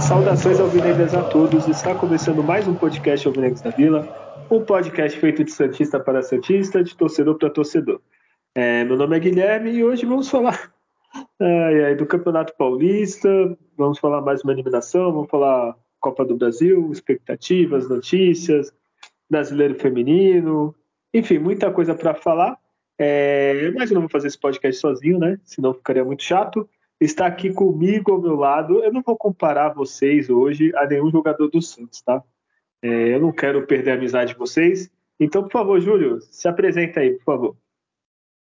Saudações alvinegras a todos. Está começando mais um podcast Alvinegros da Vila, um podcast feito de santista para santista, de torcedor para torcedor. É, meu nome é Guilherme e hoje vamos falar é, do Campeonato Paulista, vamos falar mais uma eliminação, vamos falar Copa do Brasil, expectativas, notícias, brasileiro feminino, enfim, muita coisa para falar. É, mas eu não vou fazer esse podcast sozinho, né? Senão ficaria muito chato está aqui comigo ao meu lado. Eu não vou comparar vocês hoje a nenhum jogador do Santos, tá? É, eu não quero perder a amizade de vocês. Então, por favor, Júlio, se apresenta aí, por favor.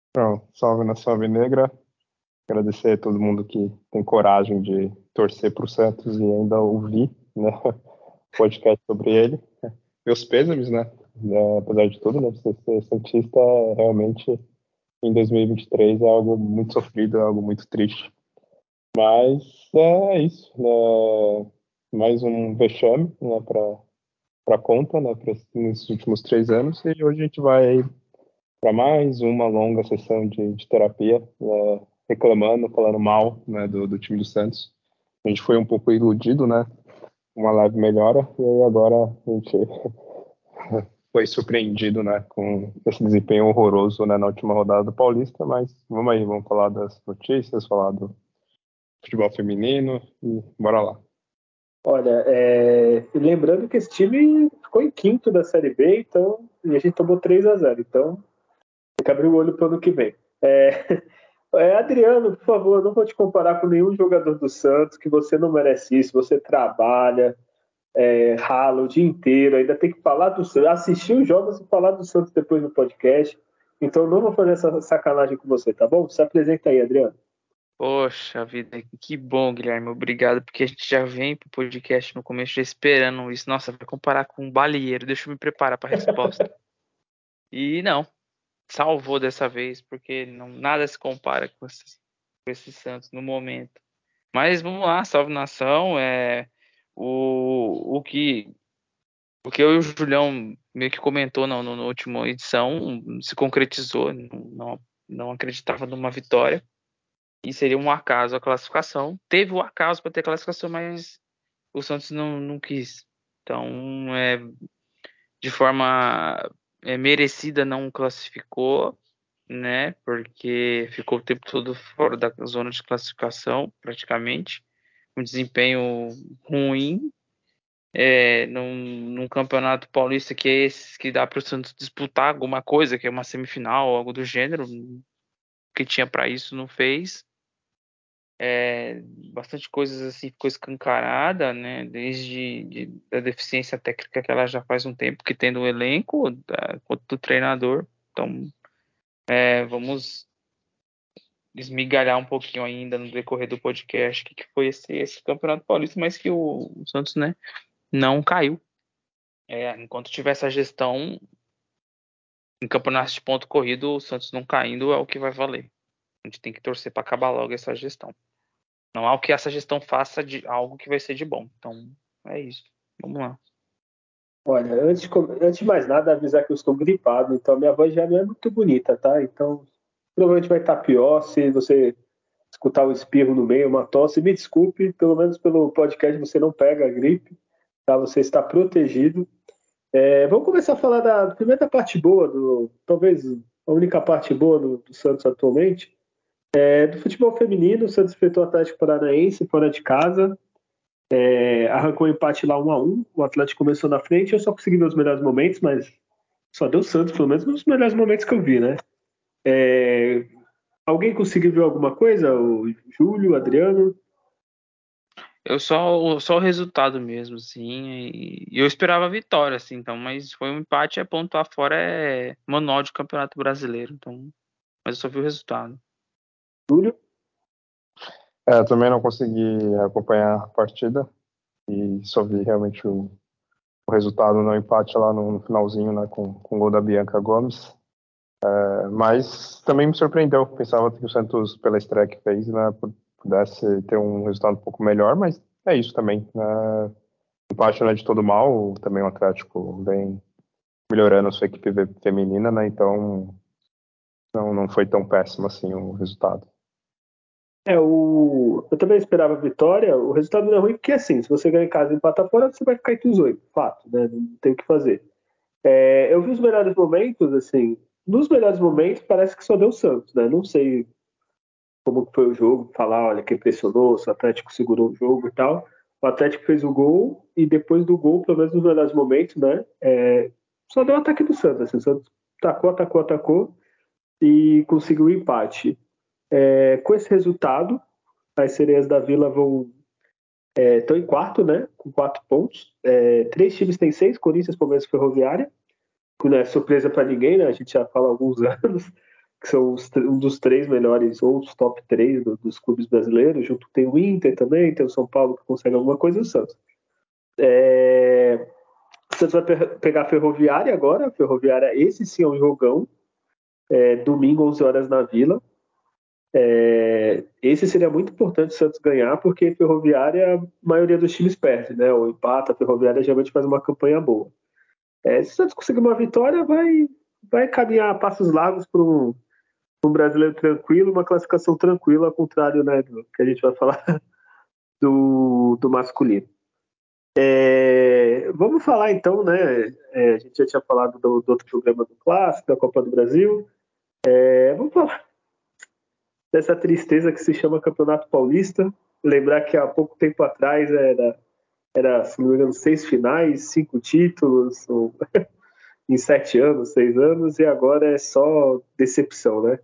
Então, salve na salve negra. Agradecer a todo mundo que tem coragem de torcer para o Santos e ainda ouvir né, podcast sobre ele. Meus pêsames, né? É, apesar de tudo, né? Você ser Santista realmente em 2023 é algo muito sofrido, é algo muito triste. Mas é isso, né? mais um vexame né, para conta né, pra, nesses últimos três anos e hoje a gente vai para mais uma longa sessão de, de terapia, né, reclamando, falando mal né, do, do, time do Santos. A gente foi um pouco iludido, né? Uma leve melhora e aí agora a gente foi surpreendido, né, com esse desempenho horroroso né, na última rodada do Paulista, mas vamos aí, vamos falar das notícias, falar do, futebol feminino e bora lá. Olha, é, lembrando que esse time ficou em quinto da Série B, então e a gente tomou 3 a 0 então tem que abrir o olho para o ano que vem. É, é, Adriano, por favor, não vou te comparar com nenhum jogador do Santos, que você não merece isso, você trabalha, é, rala o dia inteiro, ainda tem que falar do Santos, assistir os jogos e falar do Santos depois no podcast. Então não vou fazer essa sacanagem com você, tá bom? Se apresenta aí, Adriano. Poxa vida, que bom, Guilherme. Obrigado, porque a gente já vem pro podcast no começo já esperando isso. Nossa, vai comparar com um balieiro. Deixa eu me preparar para a resposta. e não, salvou dessa vez, porque não, nada se compara com esses, com Santos no momento. Mas vamos lá, salve nação. É, o, o que o que eu e o Julião meio que comentou na, última edição se concretizou. Não, não acreditava numa vitória e seria um acaso a classificação. Teve o acaso para ter classificação, mas o Santos não, não quis. Então, é, de forma é, merecida, não classificou, né? Porque ficou o tempo todo fora da zona de classificação, praticamente. Um desempenho ruim. É, num, num campeonato paulista que é esse que dá para o Santos disputar alguma coisa, que é uma semifinal, algo do gênero, que tinha para isso não fez. É, bastante coisas assim ficou escancarada, né? Desde de, da deficiência técnica que ela já faz um tempo que tem no elenco, da, quanto do treinador. Então, é, vamos esmigalhar um pouquinho ainda no decorrer do podcast que, que foi esse, esse campeonato paulista, mas que o, o Santos, né, não caiu. É, enquanto tiver essa gestão em campeonatos de ponto corrido, o Santos não caindo é o que vai valer. A gente tem que torcer para acabar logo essa gestão. Não há o que essa gestão faça de algo que vai ser de bom. Então, é isso. Vamos lá. Olha, antes antes de mais nada, avisar que eu estou gripado, então minha voz já não é muito bonita, tá? Então, provavelmente vai estar pior se você escutar um espirro no meio, uma tosse. Me desculpe, pelo menos pelo podcast você não pega a gripe, tá? Você está protegido. É, vamos começar a falar da primeira parte boa, do, talvez a única parte boa do, do Santos atualmente, é, do futebol feminino, o Santos enfrentou o Atlético Paranaense fora de casa. É, arrancou o empate lá 1 a 1 O Atlético começou na frente. Eu só consegui ver os melhores momentos, mas só deu Santos, pelo menos nos melhores momentos que eu vi, né? É, alguém conseguiu ver alguma coisa? O Júlio, o Adriano? Eu só, só o resultado mesmo, sim. E eu esperava a vitória, assim, então, mas foi um empate, é pontuar fora é manual de campeonato brasileiro, então. Mas eu só vi o resultado. Júlio? É, também não consegui acompanhar a partida e só vi realmente o, o resultado no empate lá no, no finalzinho, né, com, com o gol da Bianca Gomes. É, mas também me surpreendeu. Pensava que o Santos, pela estreia que fez, né, pudesse ter um resultado um pouco melhor, mas é isso também. Né? Empate não é de todo mal, também o Atlético vem melhorando a sua equipe feminina, né? Então não, não foi tão péssimo assim o resultado. É, o... eu também esperava vitória. O resultado não é ruim, porque assim, se você ganhar em casa e empatar fora, você vai ficar entre os oito. Fato, né? Não tem o que fazer. É, eu vi os melhores momentos, assim. Nos melhores momentos, parece que só deu o Santos, né? Não sei como foi o jogo, falar, olha, que pressionou, se o Atlético segurou o jogo e tal. O Atlético fez o gol e depois do gol, pelo menos nos melhores momentos, né? É, só deu o ataque do Santos. Assim, o Santos atacou, atacou, atacou e conseguiu o empate. É, com esse resultado, as sereias da Vila vão estão é, em quarto, né? Com quatro pontos. É, três times têm seis, Corinthians, Palmeiras e Ferroviária. Que não é surpresa para ninguém, né? A gente já fala há alguns anos que são os, um dos três melhores, ou os top três do, dos clubes brasileiros. Junto tem o Inter também, tem o São Paulo que consegue alguma coisa e o Santos. É, o Santos vai pegar a Ferroviária agora. A Ferroviária, esse sim é um jogão. É, domingo, 11 horas na Vila. É, esse seria muito importante o Santos ganhar, porque Ferroviária, a maioria dos times perde, né? O empata, a Ferroviária geralmente faz uma campanha boa. É, se o Santos conseguir uma vitória, vai, vai caminhar a passos largos para um, um brasileiro tranquilo, uma classificação tranquila, ao contrário né, do que a gente vai falar do, do masculino. É, vamos falar então, né? É, a gente já tinha falado do, do, outro programa do Clássico, da Copa do Brasil. É, vamos falar dessa tristeza que se chama Campeonato Paulista. Lembrar que há pouco tempo atrás era, era se não me engano, seis finais, cinco títulos, ou, em sete anos, seis anos, e agora é só decepção, né?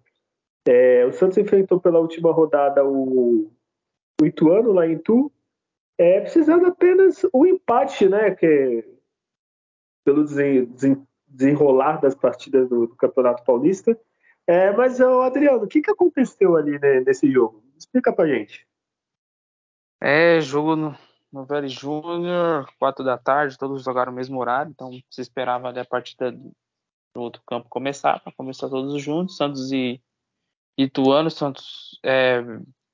É, o Santos enfrentou pela última rodada o, o Ituano lá em Tu, é, precisando apenas o empate, né? Que, pelo desenrolar das partidas do, do Campeonato Paulista. É, mas, Adriano, o que, que aconteceu ali né, nesse jogo? Explica pra gente. É, jogo no, no Velho Júnior, quatro da tarde, todos jogaram no mesmo horário, então se esperava ali a partida do outro campo começar, para começar todos juntos, Santos e Ituano, Santos é,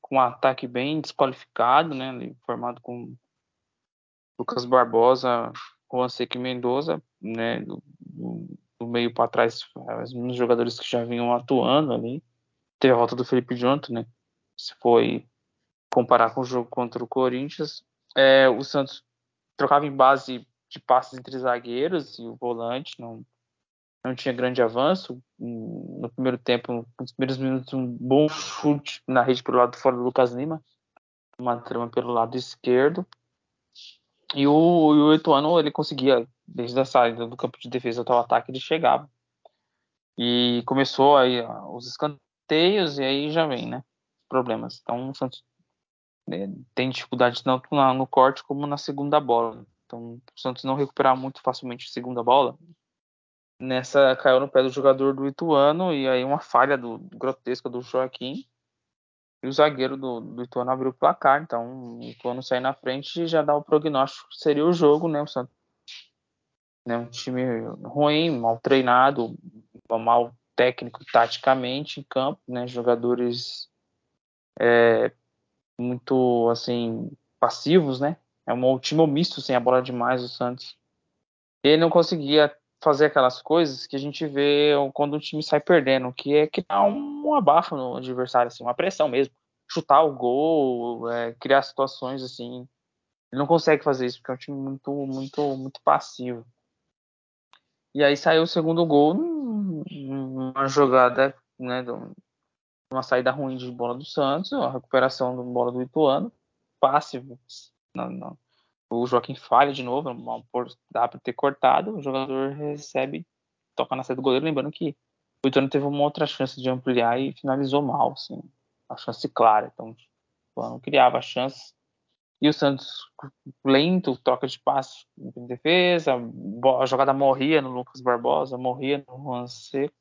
com um ataque bem desqualificado, né, ali, formado com Lucas Barbosa, Juan Seque Mendoza, né, do, do meio para trás, os jogadores que já vinham atuando ali. Teve a volta do Felipe Jonathan, né? Se foi comparar com o jogo contra o Corinthians, é, o Santos trocava em base de passes entre zagueiros e o volante não não tinha grande avanço. No primeiro tempo, nos primeiros minutos, um bom chute na rede pelo lado fora do Lucas Lima, uma trama pelo lado esquerdo. E o, o Ituano, ele conseguia, desde a saída do campo de defesa até o ataque, ele chegava. E começou aí os escanteios, e aí já vem, né? Problemas. Então o Santos né, tem dificuldade tanto no corte como na segunda bola. Então o Santos não recuperar muito facilmente a segunda bola. Nessa caiu no pé do jogador do Ituano, e aí uma falha do, grotesca do Joaquim e o zagueiro do, do Ituano abriu o placar, então o Ituano sair na frente já dá o prognóstico que seria o jogo, né? O Santos, né, um time ruim, mal treinado, mal técnico taticamente em campo, né? Jogadores é, muito assim passivos, né? É um time misto sem a bola demais o Santos. Ele não conseguia fazer aquelas coisas que a gente vê quando o time sai perdendo, que é criar um abafo no adversário, assim, uma pressão mesmo. Chutar o gol, é, criar situações assim. Ele não consegue fazer isso porque é um time muito, muito, muito passivo. E aí saiu o segundo gol numa jogada, né, uma saída ruim de bola do Santos, a recuperação da bola do Ituano, passe não, não, o Joaquim falha de novo, dá para ter cortado, o jogador recebe, toca na saída do goleiro, lembrando que o Ituano teve uma outra chance de ampliar e finalizou mal, assim, a chance clara, então o não criava chances, e o Santos lento, troca de passe em defesa, a jogada morria no Lucas Barbosa, morria no Juan Seco,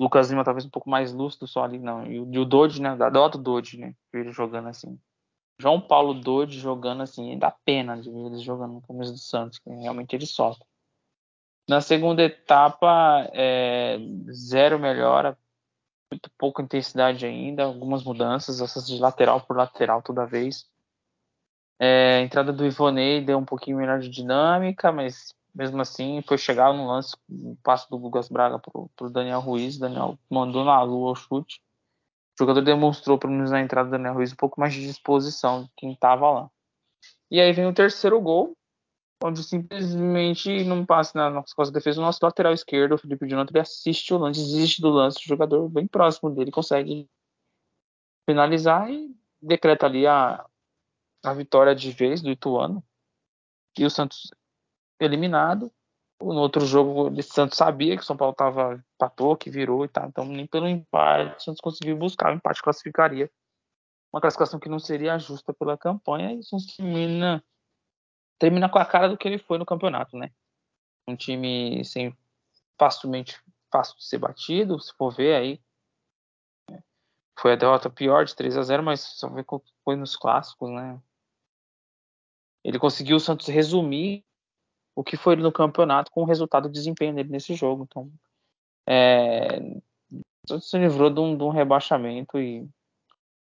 Lucas Lima talvez um pouco mais lúcido só ali, não, e o, Dodge, né, da do Dodge, né, ele jogando assim, João Paulo Dodi jogando assim, dá pena de ver eles jogando no começo do Santos, que realmente ele sofre. Na segunda etapa, é, zero melhora muito pouca intensidade ainda, algumas mudanças, essas de lateral por lateral toda vez. É, a entrada do Ivonei deu um pouquinho melhor de dinâmica, mas mesmo assim foi chegar no lance, o passo do Lucas Braga pro, pro Daniel Ruiz, Daniel mandou na lua o chute. O jogador demonstrou, pelo menos na entrada do Daniel Ruiz, um pouco mais de disposição quem estava lá. E aí vem o terceiro gol, onde simplesmente não passa na nossa costa de defesa, o nosso lateral esquerdo, o Felipe Jonathan, ele assiste o lance, desiste do lance, o jogador bem próximo dele consegue finalizar e decreta ali a, a vitória de vez do Ituano. E o Santos eliminado. No outro jogo, o Santos sabia que o São Paulo estava empatou, que virou e tal. Então, nem pelo empate, o Santos conseguiu buscar. O empate classificaria. Uma classificação que não seria justa pela campanha. E o Santos termina termina com a cara do que ele foi no campeonato, né? Um time sem facilmente fácil de ser batido, se for ver aí. Foi a derrota pior de 3 a 0 mas só que foi nos clássicos, né? Ele conseguiu o Santos resumir o que foi no campeonato com o resultado do desempenho dele nesse jogo. Então, é, se livrou de um, de um rebaixamento e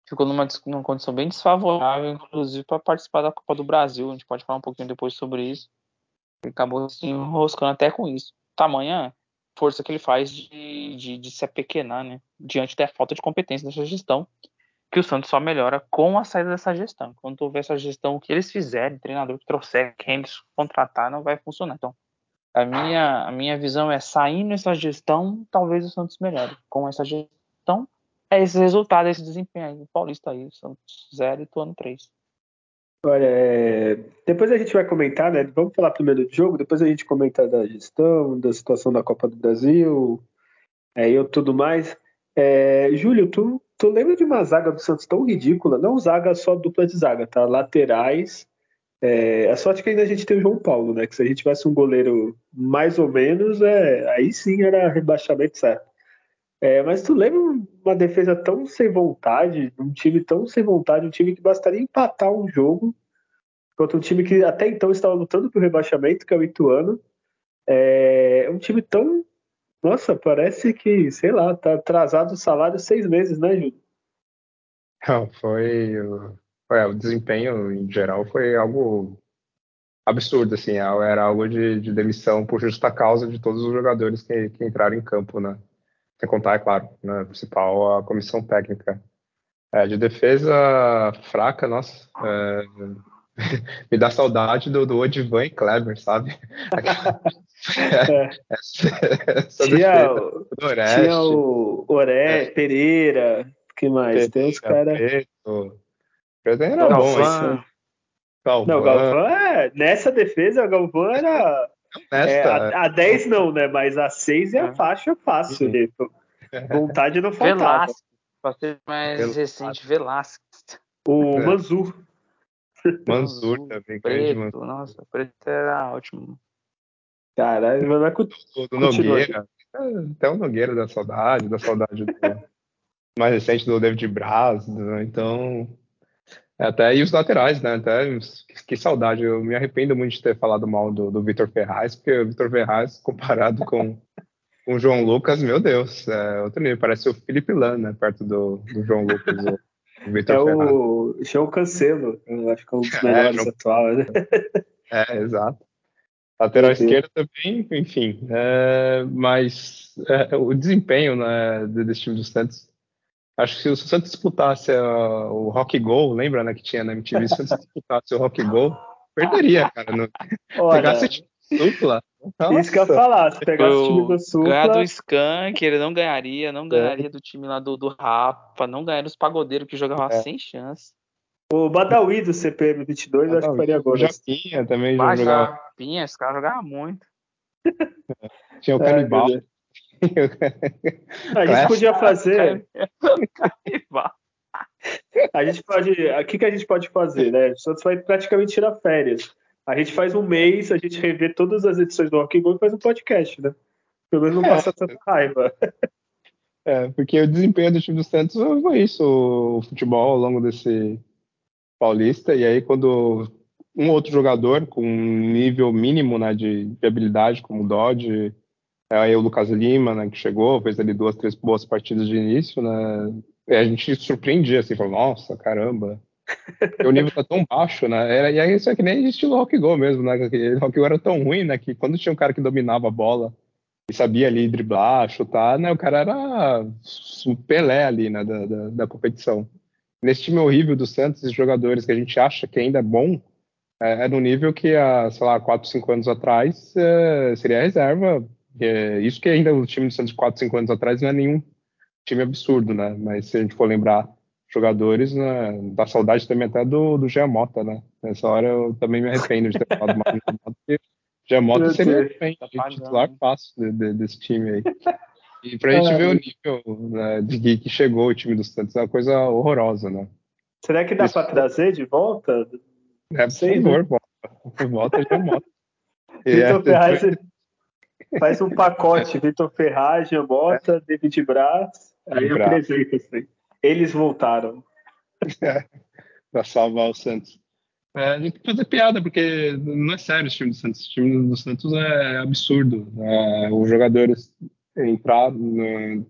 ficou numa, numa condição bem desfavorável, inclusive para participar da Copa do Brasil. A gente pode falar um pouquinho depois sobre isso. Ele acabou se enroscando até com isso. Tamanha força que ele faz de, de, de se apequenar, né? Diante da falta de competência dessa gestão, que o Santos só melhora com a saída dessa gestão. Quando houver essa gestão, o que eles fizerem, treinador que trouxer, quem eles contratar, não vai funcionar. Então, a minha, a minha visão é saindo essa gestão, talvez o Santos melhore. Com essa gestão, é esse resultado, esse desempenho aí. Paulista aí, Santos 0 e Tuano 3. Olha, é... depois a gente vai comentar, né? Vamos falar primeiro do jogo, depois a gente comenta da gestão, da situação da Copa do Brasil, é, e tudo mais. É... Júlio, tu, tu lembra de uma zaga do Santos tão ridícula? Não zaga só dupla de zaga, tá? Laterais. É, a sorte que ainda a gente tem o João Paulo, né? Que se a gente tivesse um goleiro mais ou menos, é, aí sim era rebaixamento certo. É, mas tu lembra uma defesa tão sem vontade, um time tão sem vontade, um time que bastaria empatar um jogo contra um time que até então estava lutando por rebaixamento, que é o Ituano. É um time tão. Nossa, parece que, sei lá, tá atrasado o salário seis meses, né, Júlio? Não, foi. foi o desempenho em geral foi algo absurdo, assim, era algo de, de demissão por justa causa de todos os jogadores que, que entraram em campo, né? Sem contar, é claro, né, principal a comissão técnica. É, de defesa fraca, nossa, é, me dá saudade do, do Odivan e Kleber, sabe? é. tinha, o, tinha o Oré, é. Pereira, que mais? Pereira, Tem uns caras. Preto era Galvão, bom, Galvão. Não, Galvão é. Nessa defesa, o Galvão era é, a, a 10 não, né? Mas a 6 é a é. faixa fácil. Né? Vontade não faltava. Velasco, pra ser mais Velasco. recente, Velasco. O é. Manzur. Manzur também. Preto, Manzur. nossa, preto era ótimo. Caralho, mas não é do, do Nogueira. Até o Nogueira da saudade, da saudade do mais recente do David Braz, né? então até e os laterais, né? Até que, que, saudade. Eu me arrependo muito de ter falado mal do, do Vitor Ferraz, porque o Vitor Ferraz, comparado com, com o João Lucas, meu Deus, é outro nível. Parece o Felipe Lan, né? Perto do, do João Lucas. O, o Vitor é Ferraz. o João Cancelo, eu acho que é um dos é, melhores é, João... atuais. Né? É, exato. Lateral esquerda também, enfim. É, mas é, o desempenho né, desse time do Santos Acho que se o Santos disputasse uh, o Rock Go, lembra, né, que tinha na MTV, se o Santos disputasse o Rock Go, perderia, cara. No... Olha, Pegasse time supla. Nossa. Isso que eu ia falar, se pegasse o time do supla... Ganhar do Skank, ele não ganharia, não ganharia é. do time lá do, do Rapa, não ganharia dos pagodeiros que jogavam é. sem chance. O Badawi do CPM 22 Badawi. acho que faria agora. O Japinha também já jogava. Japinha, esse cara jogava muito. Tinha o Canibal. É, a gente podia fazer. a gente pode. O que, que a gente pode fazer, né? O Santos vai praticamente tirar férias. A gente faz um mês, a gente revê todas as edições do Rock Go e faz um podcast, né? Pelo menos não passa é. tanta raiva. É, porque o desempenho do time do Santos foi isso, o futebol ao longo desse paulista, e aí quando um outro jogador com um nível mínimo né, de, de habilidade, como o Dodge, Aí o Lucas Lima, né, que chegou, fez ali duas, três boas partidas de início, né? E a gente surpreendia, assim, falou, nossa, caramba, o nível tá tão baixo, né? Era, e aí isso é que nem estilo rock go mesmo, né? O rock go era tão ruim, né? Que quando tinha um cara que dominava a bola e sabia ali driblar, chutar, né? O cara era o Pelé ali, né? Da, da, da competição. Nesse time horrível do Santos, esses jogadores que a gente acha que ainda é bom, é, é no nível que há, sei lá, 4, 5 anos atrás é, seria reserva. É, isso que ainda o time do Santos 4, 5 anos atrás não é nenhum time absurdo, né? Mas se a gente for lembrar jogadores, né, dá saudade também até do, do Giamota, né? Nessa hora eu também me arrependo de ter falado mal do Giamota, porque Giamota seria bem, tá titular fácil de, de, desse time aí. E pra gente ver o nível né, de que chegou o time do Santos, é uma coisa horrorosa, né? Será que dá para trazer de volta? É, por Sei, favor, né? volta. Volta Giamota. Vitor é, Ferraz faz um pacote, Vitor Ferraz, Giamota, é. David Braz, aí apresenta assim. Eles voltaram. É, para salvar o Santos. É, tem que fazer piada, porque não é sério esse time do Santos. O time do Santos é absurdo. É, os jogadores entrar numa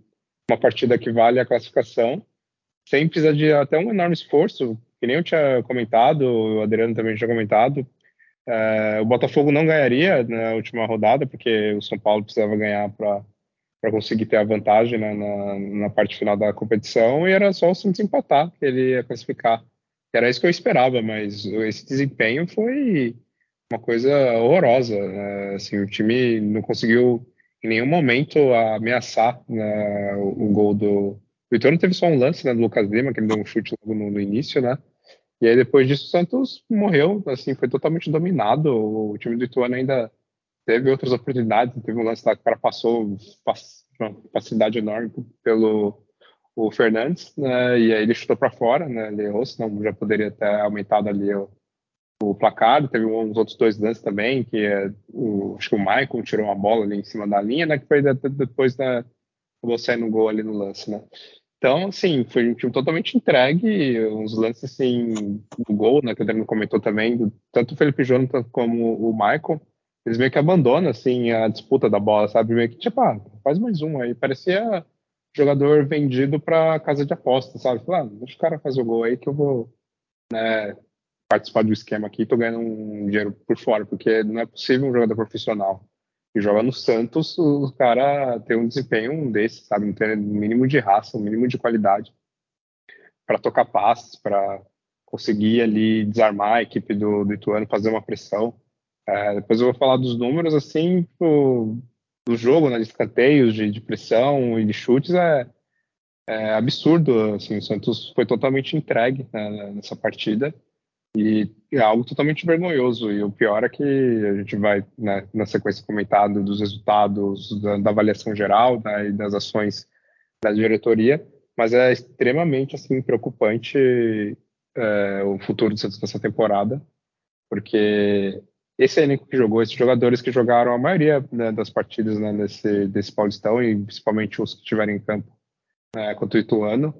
partida que vale a classificação sem precisar de até um enorme esforço, que nem eu tinha comentado, o Adriano também tinha comentado. É, o Botafogo não ganharia na última rodada, porque o São Paulo precisava ganhar para conseguir ter a vantagem né, na, na, parte final da competição e era só o Santos empatar que ele ia classificar. Era isso que eu esperava, mas esse desempenho foi uma coisa horrorosa. Né? Assim, o time não conseguiu em nenhum momento ameaçar né, o, o, gol do. O Ituano teve só um lance né, do Lucas Lima, que ele deu um chute logo no, no início, né? E aí depois disso o Santos morreu, assim, foi totalmente dominado. O time do Ituano ainda teve outras oportunidades, teve um lance lá que o cara passou uma facilidade enorme pelo o Fernandes, né, e aí ele chutou para fora, né, ele errou, senão já poderia ter aumentado ali o, o placar, teve uns outros dois lances também, que é, o, acho que o Michael tirou uma bola ali em cima da linha, né, que foi depois da, saindo um gol ali no lance, né. Então, assim, foi um time totalmente entregue, uns lances, assim, do gol, né, que o Adriano comentou também, tanto o Felipe Jonathan como o Michael, eles meio que abandonam, assim, a disputa da bola, sabe? Meio que, tipo, ah, faz mais um aí. Parecia jogador vendido para casa de aposta, sabe? Falar, ah, deixa o cara fazer o gol aí que eu vou né, participar do esquema aqui e tô ganhando um dinheiro por fora, porque não é possível um jogador profissional que joga no Santos, o cara ter um desempenho desse, sabe? Não ter mínimo de raça, o mínimo de qualidade para tocar passes, para conseguir ali desarmar a equipe do, do Ituano, fazer uma pressão. É, depois eu vou falar dos números, assim, pro, do jogo, né, de escanteios, de, de pressão e de chutes, é, é, absurdo. Assim, o Santos foi totalmente entregue né, nessa partida e é algo totalmente vergonhoso. E o pior é que a gente vai, né, na sequência comentado dos resultados da, da avaliação geral né, e das ações da diretoria, mas é extremamente assim preocupante é, o futuro do Santos nessa temporada, porque esse elenco que jogou, esses jogadores que jogaram a maioria né, das partidas né, desse, desse Paulistão, e principalmente os que estiverem em campo né, contra o Ituano,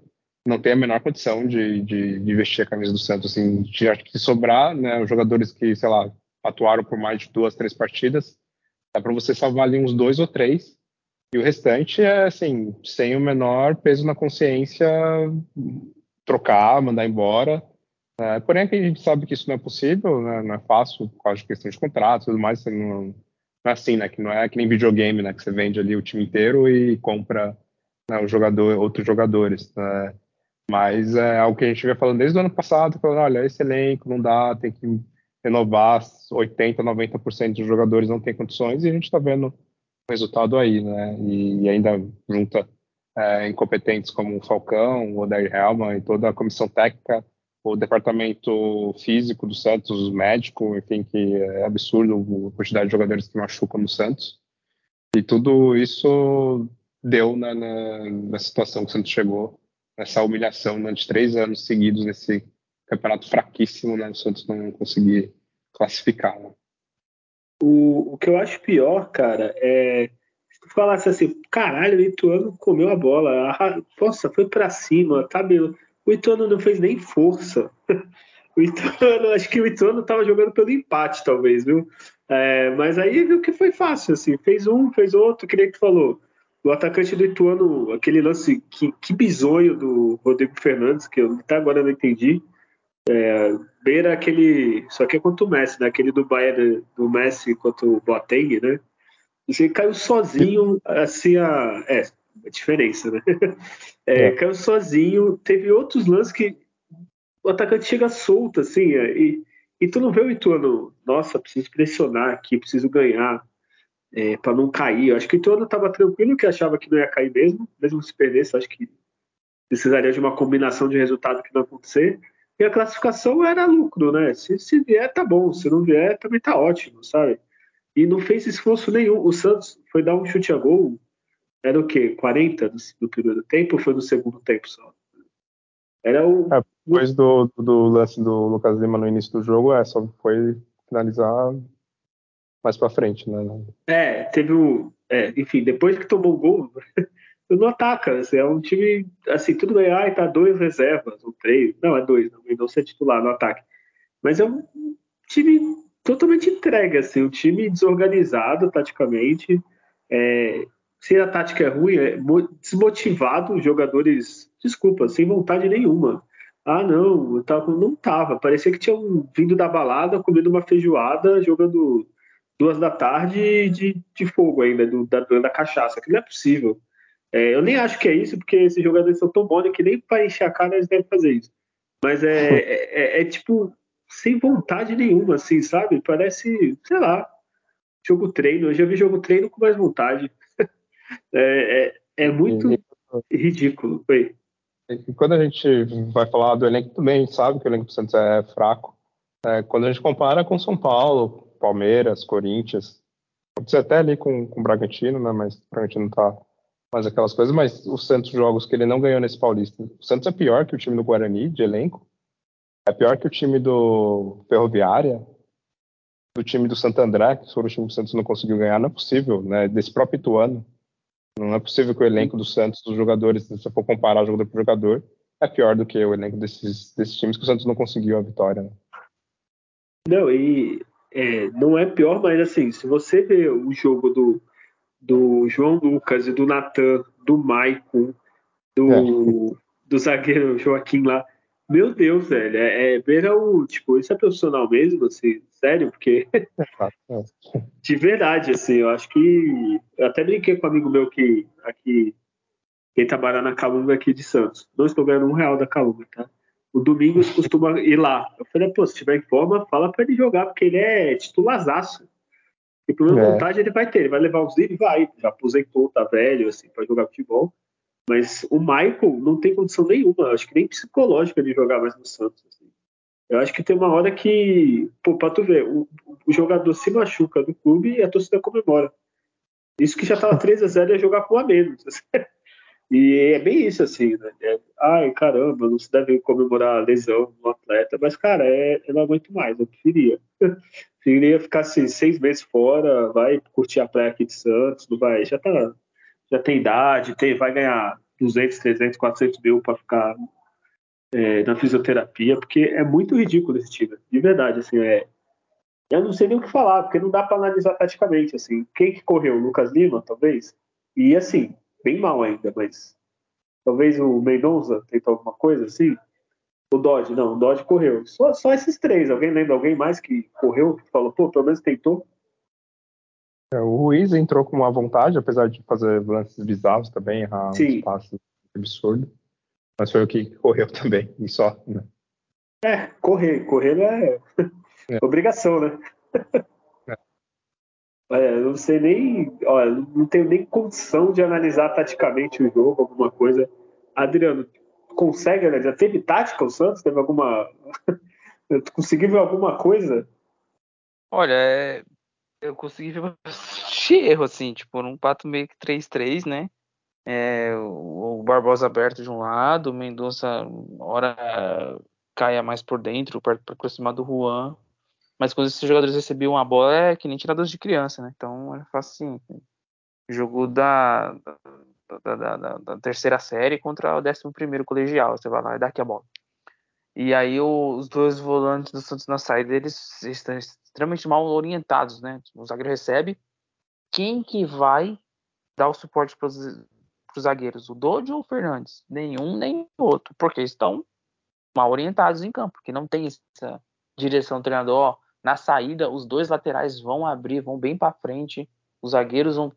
não tem a menor condição de, de, de, vestir a camisa do Santos. Assim, de, acho que sobrar né, os jogadores que, sei lá, atuaram por mais de duas, três partidas, dá para você salvar ali uns dois ou três, e o restante é, assim, sem o menor peso na consciência, trocar, mandar embora. É, porém, a gente sabe que isso não é possível, né? não é fácil, por causa de questão de contrato e tudo mais. Não, não, é assim, né? Que não é que nem videogame, né? Que você vende ali o time inteiro e compra né, o jogador, outros jogadores. Né? Mas é algo que a gente vem falando desde o ano passado, falando, olha, esse elenco não dá, tem que renovar 80%, 90% dos jogadores não tem condições, e a gente está vendo o resultado aí, né? E, e ainda junta é, incompetentes como o Falcão, o Odair Helman e toda a comissão técnica o departamento físico do Santos, médico, enfim, que é absurdo a quantidade de jogadores que machucam no Santos. E tudo isso deu na, na, na situação que o Santos chegou, nessa humilhação durante três anos seguidos nesse campeonato fraquíssimo, né? O Santos não conseguir classificar. Né? O, o que eu acho pior, cara, é se tu falasse assim, caralho, o Ituano comeu a bola, a, nossa, foi para cima, tá meu o Ituano não fez nem força. o Ituano, acho que o Ituano tava jogando pelo empate, talvez, viu? É, mas aí viu que foi fácil, assim, fez um, fez outro, que nem que falou. O atacante do Ituano, aquele lance, que, que bizonho do Rodrigo Fernandes, que eu até agora não entendi. É, beira aquele. Só que é contra o Messi, né? Aquele do Bayern do Messi contra o Boateng, né? Você caiu sozinho, assim, a. É, a diferença, né? É, é. Caiu sozinho. Teve outros lances que o atacante chega solto, assim, é, e, e tu não vê o Ituano, nossa, preciso pressionar aqui, preciso ganhar é, para não cair. Eu acho que o Ituano estava tranquilo que achava que não ia cair mesmo, mesmo se perdesse, acho que precisaria de uma combinação de resultado que não acontecer. E a classificação era lucro, né? Se, se vier, tá bom, se não vier, também tá ótimo, sabe? E não fez esforço nenhum. O Santos foi dar um chute a gol, era o quê? 40 do, do primeiro tempo ou foi no segundo tempo só? Era o. É, depois do, do lance do Lucas Lima no início do jogo, é, só foi finalizar mais para frente, né? É, teve o. É, enfim, depois que tomou o gol, não ataca. Assim, é um time. Assim, tudo bem, ai, tá dois reservas, ou três. Não, é dois, não, não ser titular no ataque. Mas é um time totalmente entregue, assim, um time desorganizado taticamente. É, se a tática é ruim, é desmotivado, os jogadores, desculpa, sem vontade nenhuma. Ah, não, eu tava, não tava. Parecia que tinham vindo da balada, comendo uma feijoada, jogando duas da tarde de, de fogo ainda, do, da, da cachaça, que não é possível. É, eu nem acho que é isso, porque esses jogadores são tão bons que nem para encher a cara eles devem fazer isso. Mas é, é, é, é, tipo, sem vontade nenhuma, assim, sabe? Parece, sei lá, jogo treino. Eu já vi jogo treino com mais vontade. é, é, é muito ridículo. Foi. E quando a gente vai falar do elenco também, sabe que o elenco do Santos é fraco. É, quando a gente compara com São Paulo, Palmeiras, Corinthians, pode ser até ali com, com o Bragantino, né? Mas o Bragantino tá mais aquelas coisas, mas os Santos jogos que ele não ganhou nesse Paulista. O Santos é pior que o time do Guarani, de elenco. É pior que o time do Ferroviária, do time do Santo André, que foram o time que o Santos não conseguiu ganhar. Não é possível, né? Desse próprio Ituano. Não é possível que o elenco do Santos, dos jogadores, se você for comparar jogador por jogador, é pior do que o elenco desses, desses times que o Santos não conseguiu a vitória. Né? Não, e é, não é pior, mas assim, se você vê o jogo do, do João Lucas e do Natan, do Maicon, do, é. do zagueiro Joaquim lá, meu Deus, velho, é, é beira o. Tipo, isso é profissional mesmo, assim, sério, porque. de verdade, assim, eu acho que. Eu até brinquei com um amigo meu que aqui. Quem trabalha na Calunga aqui de Santos. Não estou ganhando um real da Calunga, tá? O Domingos costuma ir lá. Eu falei, pô, se tiver em forma, fala pra ele jogar, porque ele é titularzaço. E por é. vontade ele vai ter, ele vai levar os livros, vai. Já aposentou, tá velho, assim, pra jogar futebol. Mas o Michael não tem condição nenhuma, acho que nem psicológica de jogar mais no Santos. Assim. Eu acho que tem uma hora que, pô, pra tu ver, o, o jogador se machuca no clube e a torcida comemora. Isso que já tava 3 a 0 ia jogar com a menos. E é bem isso, assim, né? É, ai, caramba, não se deve comemorar a lesão do atleta, mas, cara, é, eu não aguento mais, eu preferia. preferia ficar assim, seis meses fora, vai curtir a praia aqui de Santos, não vai, já tá já tem idade, tem, vai ganhar 200, 300, 400 mil para ficar é, na fisioterapia, porque é muito ridículo esse time, de verdade, assim, é, eu não sei nem o que falar, porque não dá para analisar taticamente, assim, quem que correu? Lucas Lima, talvez? E, assim, bem mal ainda, mas talvez o Mendonça tentou alguma coisa, assim, o Dodge, não, o Dodge correu, só, só esses três, alguém lembra alguém mais que correu, que falou, pô, pelo menos tentou? É, o Ruiz entrou com uma vontade, apesar de fazer lances bizarros também, errar Sim. um passos absurdo. Mas foi o que correu também, e só. Né? É, correr. Correr é, é. obrigação, né? É. é. não sei nem. Olha, não tenho nem condição de analisar taticamente o jogo, alguma coisa. Adriano, consegue? Já teve tática o Santos? Teve alguma. Conseguiu ver alguma coisa? Olha, é, eu consegui ver bastante erro, assim, tipo, num pato meio que 3-3, né? É, o Barbosa aberto de um lado, o Mendonça, hora caia mais por dentro, para aproximar do Juan. Mas quando esses jogadores recebiam a bola, é que nem tirados de criança, né? Então é fácil assim. Jogo da, da, da, da, terceira série contra o décimo primeiro colegial. Você vai lá e dá aqui a bola. E aí os dois volantes do Santos na saída, eles estão extremamente mal orientados, né? O zagueiro recebe. Quem que vai dar o suporte para os zagueiros? O Dodio ou o Fernandes? Nenhum nem outro, porque estão mal orientados em campo, porque não tem essa direção do treinador. Ó, na saída, os dois laterais vão abrir, vão bem para frente. Os zagueiros vão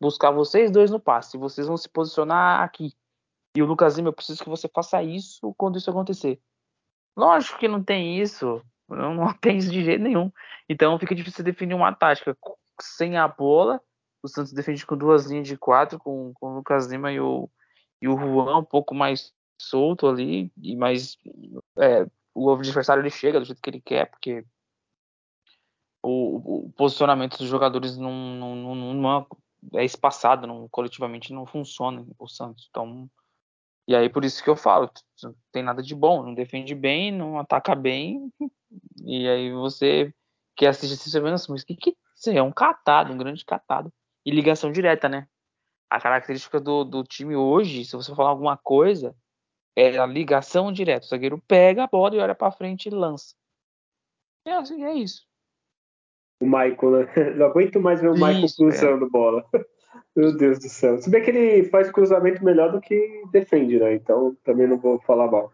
buscar vocês dois no passe. Vocês vão se posicionar aqui. E o Lucas Lima, eu preciso que você faça isso quando isso acontecer. Lógico que não tem isso. Não, não tem isso de jeito nenhum. Então fica difícil definir uma tática. Sem a bola, o Santos defende com duas linhas de quatro, com, com o Lucas Lima e o, e o Juan um pouco mais solto ali. E mais. É, o adversário ele chega do jeito que ele quer, porque o, o posicionamento dos jogadores não, não, não, não, é espaçado, não, coletivamente não funciona o Santos. Então, e aí por isso que eu falo, não tem nada de bom, não defende bem, não ataca bem, e aí você que assiste você vendo assim, mas que que isso é um catado, um grande catado. E ligação direta, né? A característica do, do time hoje, se você falar alguma coisa, é a ligação direta. O zagueiro pega a bola e olha para frente e lança. É assim, é isso o Michael, né? Não aguento mais ver o Michael Isso, cruzando bola. Meu Deus do céu. Se bem que ele faz cruzamento melhor do que defende, né? Então também não vou falar mal.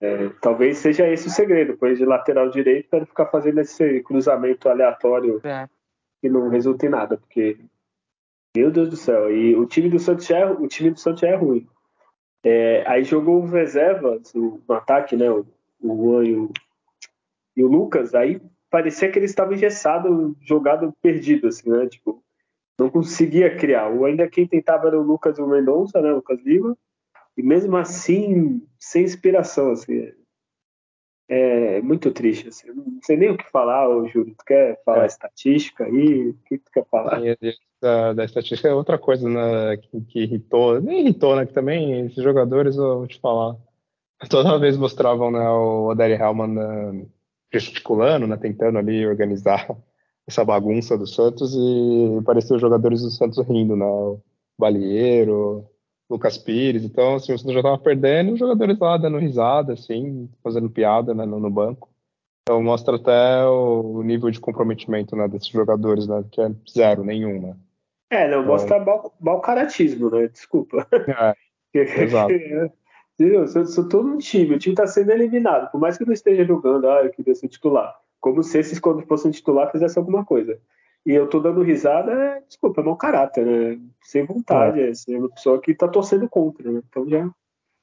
É, talvez seja esse o segredo, depois de lateral direito, para ele ficar fazendo esse cruzamento aleatório é. que não resulta em nada, porque meu Deus do céu. E o time do Santos é, o time do Santos é ruim. É, aí jogou o reserva no, no, ataque, né? O, o Juan e o, e o Lucas. Aí parecia que ele estava engessado, jogado perdido, assim, né? Tipo, não conseguia criar. O ainda quem tentava era o Lucas o Mendonça, né? O Lucas Lima. E mesmo assim, sem inspiração, assim. É, é muito triste, assim. Não sei nem o que falar, ô Júlio. Tu quer falar é. estatística aí? O que tu quer falar? Da, da estatística é outra coisa né, que, que, irritou, nem irritou, né? Que também esses jogadores, eu vou te falar, toda vez mostravam né, o Odair Hellman né, gesticulando, né, tentando ali organizar essa bagunça do Santos e parecia os jogadores do Santos rindo, né, o Balieiro, Lucas Pires, então assim, o Santos já estava perdendo os jogadores lá dando risada, assim, fazendo piada né, no, no, banco. Então mostra até o, nível de comprometimento né, desses jogadores, né, que é zero, nenhum, né. É, não, mostra então, mal, caratismo, né, desculpa. É, exato. Eu sou, todo um time, o time está sendo eliminado, por mais que eu não esteja jogando, ah, eu queria ser titular. Como se esses, quando fossem titular, fizessem alguma coisa. E eu tô dando risada, é, desculpa, é mau caráter, né? Sem vontade, é, é uma pessoa que tá torcendo contra, né? Então já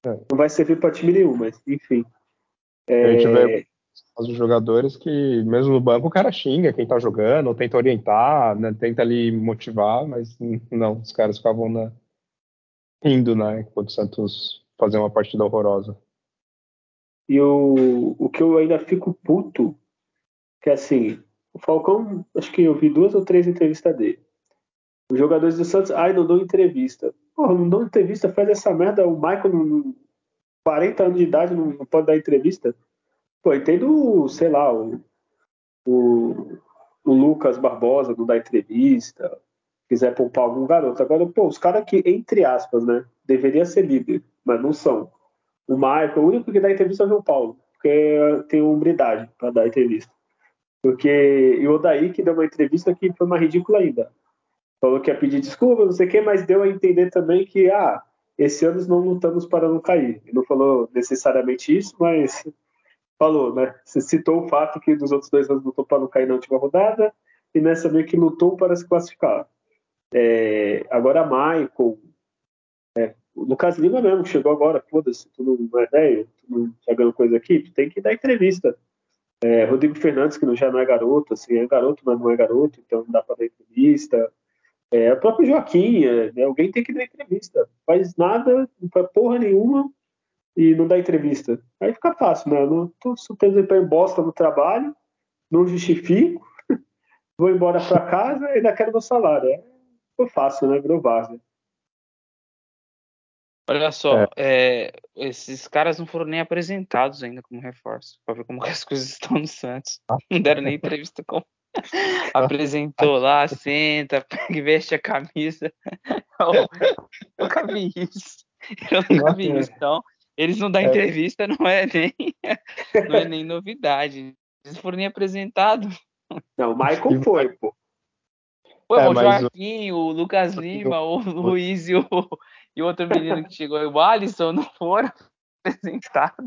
é. não vai servir para time nenhum, mas enfim. É... A gente vê os jogadores que, mesmo no banco, o cara xinga quem tá jogando, tenta orientar, né? tenta ali motivar, mas não, os caras ficavam na... rindo, né? Enquanto o Santos fazer uma partida horrorosa. E o, o que eu ainda fico puto, que é assim, o Falcão, acho que eu vi duas ou três entrevistas dele. Os jogadores do Santos, ai, não dou entrevista. Porra, não dou entrevista, faz essa merda. O Michael, com 40 anos de idade, não, não, pode dar entrevista. Pô, entendo, sei lá, o, o, o Lucas Barbosa não dá entrevista, quiser poupar algum garoto. Agora, pô, os caras que, entre aspas, né, deveria ser líder mas não são. O Michael, o único que dá entrevista é o João Paulo, porque tem umbridade para dar entrevista. Porque e o Odaí que deu uma entrevista que foi uma ridícula ainda. Falou que ia pedir desculpa, não sei o quê, mas deu a entender também que, ah, esse ano não lutamos para não cair. Ele não falou necessariamente isso, mas falou, né? Você citou o fato que nos outros dois anos lutou para não cair na última rodada e nessa meio que lutou para se classificar. É, agora, Michael, Lucas Lima mesmo, chegou agora, foda-se, tu não é velho, tu não tá ganhando coisa aqui, tu tem que dar entrevista. É, Rodrigo Fernandes, que já não é garoto, assim, é garoto, mas não é garoto, então não dá para dar entrevista. É, o próprio Joaquim, é, né, alguém tem que dar entrevista. Faz nada, não faz porra nenhuma e não dá entrevista. Aí fica fácil, né? Não, tô desempenho bosta no trabalho, não justifico, vou embora para casa e ainda quero meu salário. É, ficou fácil, né? Virou várzea. Olha só, é. É, esses caras não foram nem apresentados ainda como reforço, para ver como as coisas estão no Santos. Não deram nem entrevista como. Apresentou lá, senta, veste a camisa. Eu, nunca vi isso. Eu nunca vi isso. Então, Eles não dão é. entrevista, não é nem, não é nem novidade. Eles foram nem apresentados. Não, o Michael foi, pô. Pô, é, o Joaquim, o... o Lucas Lima, o Luiz e o, e o outro menino que chegou, o Alisson, não foram apresentados.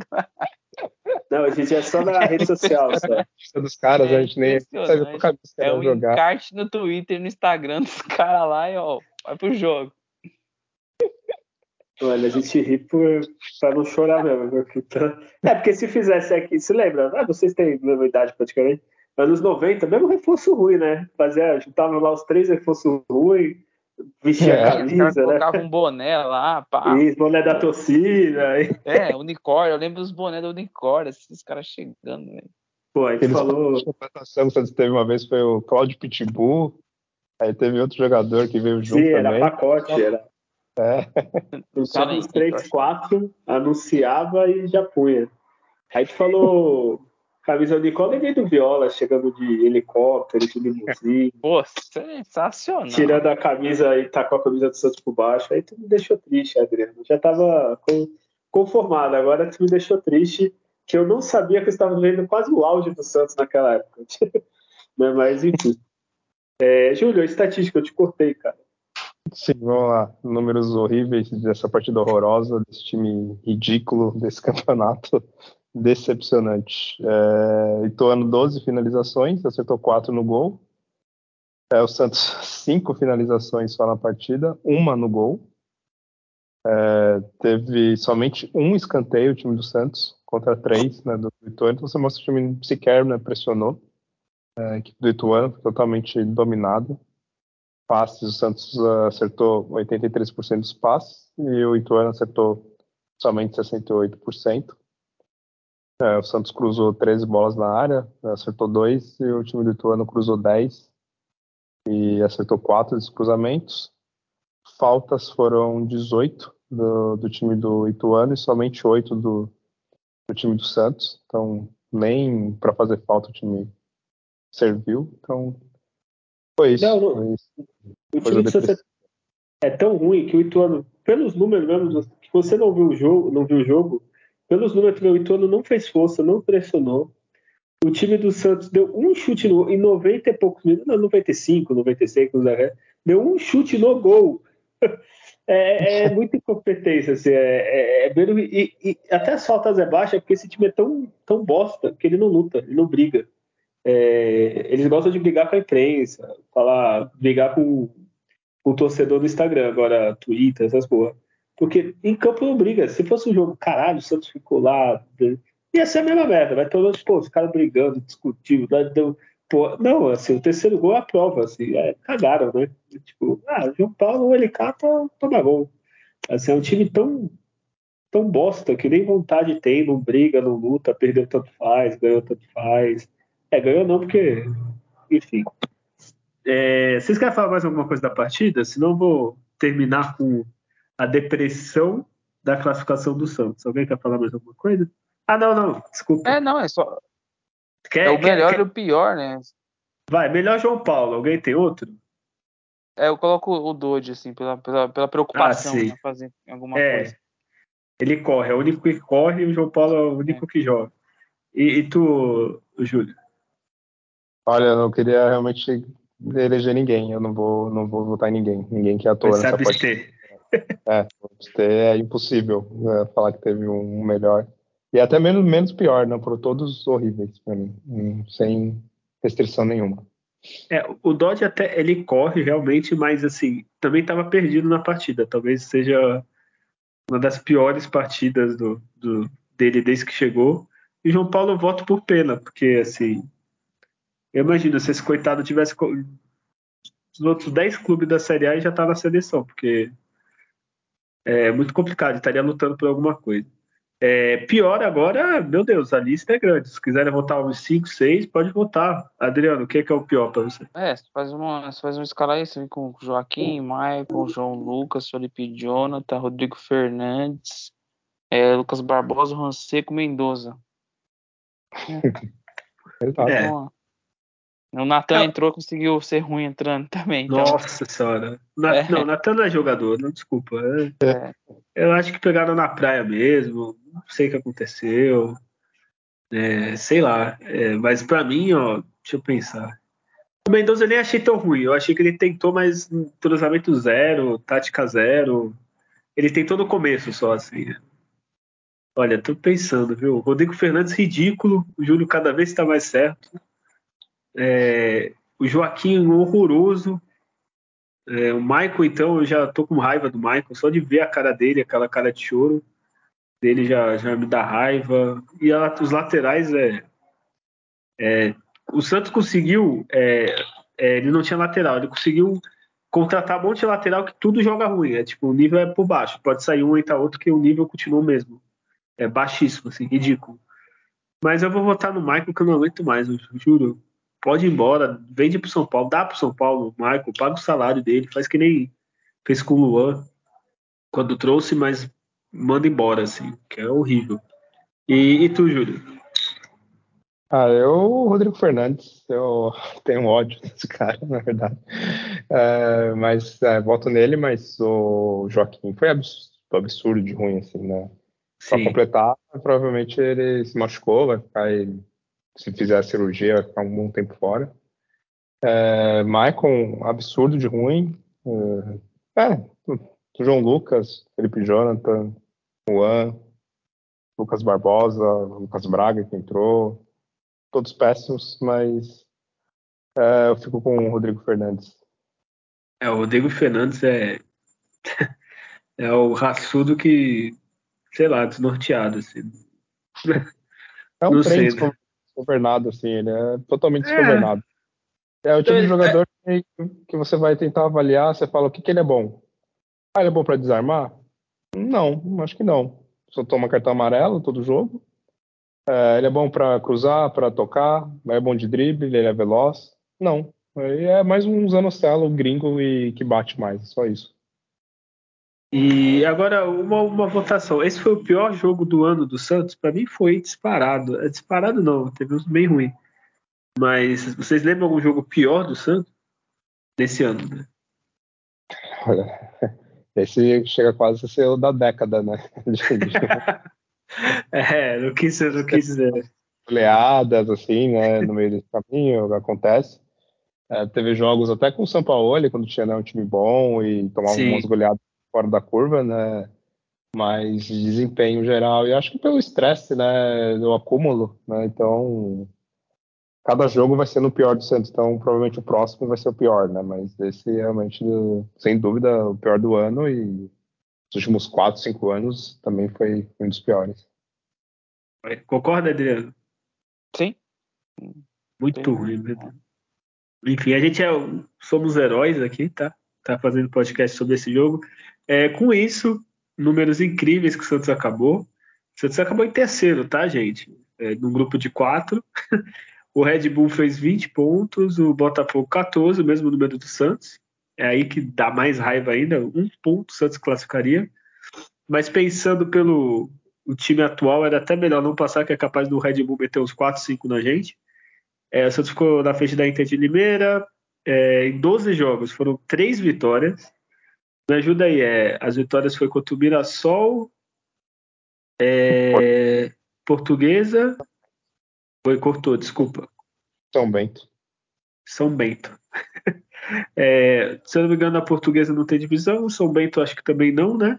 Não, a gente é só na rede social. Só. dos caras, é a gente nem sabe É o jogar. encarte no Twitter, no Instagram dos caras lá e ó, vai pro jogo. Olha, a gente ri por, pra não chorar mesmo. É, porque se fizesse aqui, se lembra? Ah, vocês têm mesma idade praticamente anos 90, mesmo reforço ruim, né? Fazia, juntava lá os três reforços ruins, vestia é, a camisa, né? Colocava um boné lá, pá. Isso, boné da torcida. É, unicórnio, eu lembro dos bonés do unicórnio, esses caras chegando, velho. Pô, a gente Eles falou. A teve uma vez foi o Claudio Pitbull, aí teve outro jogador que veio junto. Sim, também. era pacote, era. É. Juntava uns três, quatro, anunciava e já punha. Aí tu falou camisa Nicole veio do Viola, chegando de helicóptero, de limusine. Pô, sensacional. Tirando a camisa e tá com a camisa do Santos por baixo. Aí tu me deixou triste, Adriano. Já tava conformado, agora tu me deixou triste, que eu não sabia que eu estava vendo quase o auge do Santos naquela época. Né, mas enfim. É, Júlio, a estatística, eu te cortei, cara. Sim, vamos lá. Números horríveis dessa partida horrorosa, desse time ridículo desse campeonato decepcionante. É, Ituano, 12 finalizações, acertou 4 no gol. É, o Santos, 5 finalizações só na partida, uma no gol. É, teve somente um escanteio o time do Santos contra três né, do Ituano. Então você mostra que o time sequer né, pressionou. É, a equipe do Ituano totalmente dominada. Passes, o Santos uh, acertou 83% dos passes e o Ituano acertou somente 68%. É, o Santos cruzou 13 bolas na área, acertou 2, e o time do Ituano cruzou 10 e acertou 4 dos cruzamentos. Faltas foram 18 do, do time do Ituano e somente 8 do, do time do Santos. Então, nem para fazer falta o time serviu. Então, foi isso. Não, não. Foi isso. O time do Santos é tão ruim que o Ituano, pelos números mesmo, que você não viu o jogo, não viu o jogo, pelos números que o Ituano não fez força, não pressionou. O time do Santos deu um chute no, em 90 e poucos minutos, não, 95, 96, deu um chute no gol. É, é muita incompetência, assim, é, é, é e, e, até as faltas é baixa, porque esse time é tão, tão bosta que ele não luta, ele não briga. É, eles gostam de brigar com a imprensa, falar, brigar com, com o torcedor no Instagram, agora Twitter, essas porra. Porque em campo não briga. Se fosse um jogo, caralho, o Santos ficou lá. Ia ser a mesma merda. Vai ter pô, os caras brigando, discutindo. Pô, não, assim, o terceiro gol é a prova. Assim, é, cagaram, né? Tipo, ah, João Paulo, ele cata, toma gol. Assim, é um time tão, tão bosta que nem vontade tem, não briga, não luta, perdeu tanto faz, ganhou tanto faz. É, ganhou não, porque. Enfim. É, vocês querem falar mais alguma coisa da partida? Senão eu vou terminar com a depressão da classificação do Santos. Alguém quer falar mais alguma coisa? Ah, não, não, desculpa. É, não, é só. Quer, é o melhor quer... e o pior, né? Vai, melhor João Paulo. Alguém tem outro? É, eu coloco o Dodge, assim, pela, pela, pela preocupação ah, em fazer alguma é, coisa. Ele corre, é o único que corre e o João Paulo é o único é. que joga. E, e tu, Júlio? Olha, eu não queria realmente eleger ninguém. Eu não vou, não vou votar em ninguém. Ninguém que atua nessa partida. É, é impossível é, falar que teve um melhor. E até menos, menos pior, não, por todos horríveis para mim, sem restrição nenhuma. É, o Dodge até ele corre realmente, mas assim, também estava perdido na partida. Talvez seja uma das piores partidas do, do, dele desde que chegou. E João Paulo voto por pena, porque assim, eu imagino se esse coitado tivesse os outros 10 clubes da Série A já tá na seleção, porque é muito complicado, estaria lutando por alguma coisa. É, pior agora, meu Deus, a lista é grande. Se quiserem votar uns 5, 6, pode votar. Adriano, o que é, que é o pior para você? É, você faz uma, você faz uma escala aí, você vem com Joaquim, Michael, João Lucas, Felipe Jonathan, Rodrigo Fernandes, é, Lucas Barbosa, Ranseco Mendoza. É. é. O Natan é. entrou, conseguiu ser ruim entrando também. Então... Nossa senhora. Na, é. Não, Natan não é jogador, não, desculpa. É. é. Eu acho que pegaram na praia mesmo. não sei o que aconteceu. É, sei lá. É, mas para mim, ó, deixa eu pensar. O Mendoza eu nem achei tão ruim. Eu achei que ele tentou, mas cruzamento zero, tática zero. Ele tentou no começo só, assim. Olha, tô pensando, viu? Rodrigo Fernandes, ridículo. O Júlio cada vez está mais certo. É, o Joaquim, horroroso. É, o Michael, então, eu já tô com raiva do Michael. Só de ver a cara dele, aquela cara de choro dele já, já me dá raiva. E a, os laterais, é, é, o Santos conseguiu. É, é, ele não tinha lateral, ele conseguiu contratar um monte de lateral que tudo joga ruim. É tipo, o nível é por baixo. Pode sair um e entrar outro, que o nível continua o mesmo é baixíssimo, assim, ridículo. Mas eu vou votar no Michael que eu não aguento mais, eu juro. Pode ir embora, vende pro São Paulo, dá pro São Paulo, Michael, paga o salário dele, faz que nem fez com o Luan quando trouxe, mas manda embora, assim, que é horrível. E, e tu, Júlio? Ah, eu, Rodrigo Fernandes, eu tenho ódio desse cara, na verdade. É, mas é, voto nele, mas o Joaquim foi absurdo de ruim, assim, né? Para completar, provavelmente ele se machucou, vai ficar, se fizer a cirurgia, vai ficar um bom tempo fora. É, Maicon, absurdo de ruim. É, é, João Lucas, Felipe Jonathan, Juan, Lucas Barbosa, Lucas Braga que entrou, todos péssimos, mas é, eu fico com o Rodrigo Fernandes. É, o Rodrigo Fernandes é, é o raçudo que sei lá, desnorteado, assim. É um trem desgovernado, assim, ele é totalmente é. desgovernado. É o tipo de é, jogador é... que, você vai tentar avaliar, você fala o que, que ele é bom. Ah, ele é bom para desarmar? Não, acho que não. Só toma cartão amarelo todo jogo. É, ele é bom para cruzar, para tocar, é bom de drible, ele é veloz. Não. Ele é mais um Zanocelo gringo e que bate mais, só isso. E agora, uma, uma votação. Esse foi o pior jogo do ano do Santos? Para mim foi disparado. É disparado não, teve uns bem ruim. Mas vocês lembram algum jogo pior do Santos? Desse ano, né? Esse chega quase a ser o da década, né? é, não quis, não quis dizer. Oleadas, assim, né? No meio desse caminho, acontece. É, teve jogos até com o São Paulo, quando tinha né, um time bom e tomava Sim. umas goleadas fora da curva, né? Mas desempenho geral, e acho que pelo estresse, né, do acúmulo, né? Então, cada jogo vai ser no pior do Santos, então provavelmente o próximo vai ser o pior, né? Mas esse realmente, sem dúvida, o pior do ano e os últimos quatro, cinco anos também foi um dos piores. Concorda, Adriano? Sim. Muito Sim. ruim, verdade. Enfim, a gente é, somos heróis aqui, tá? Tá fazendo podcast sobre esse jogo. É, com isso, números incríveis que o Santos acabou. O Santos acabou em terceiro, tá, gente? É, num grupo de quatro. o Red Bull fez 20 pontos, o Botafogo 14, o mesmo número do Santos. É aí que dá mais raiva ainda. Um ponto o Santos classificaria. Mas pensando pelo o time atual, era até melhor não passar, que é capaz do Red Bull meter uns 4, 5 na gente. É, o Santos ficou na frente da Inter de Limeira. É, em 12 jogos foram 3 vitórias. Me ajuda aí, é, as vitórias foi contra o Mirassol, é, Portuguesa. Foi, cortou, desculpa. São Bento. São Bento. é, se eu não me engano, a Portuguesa não tem divisão, o São Bento acho que também não, né?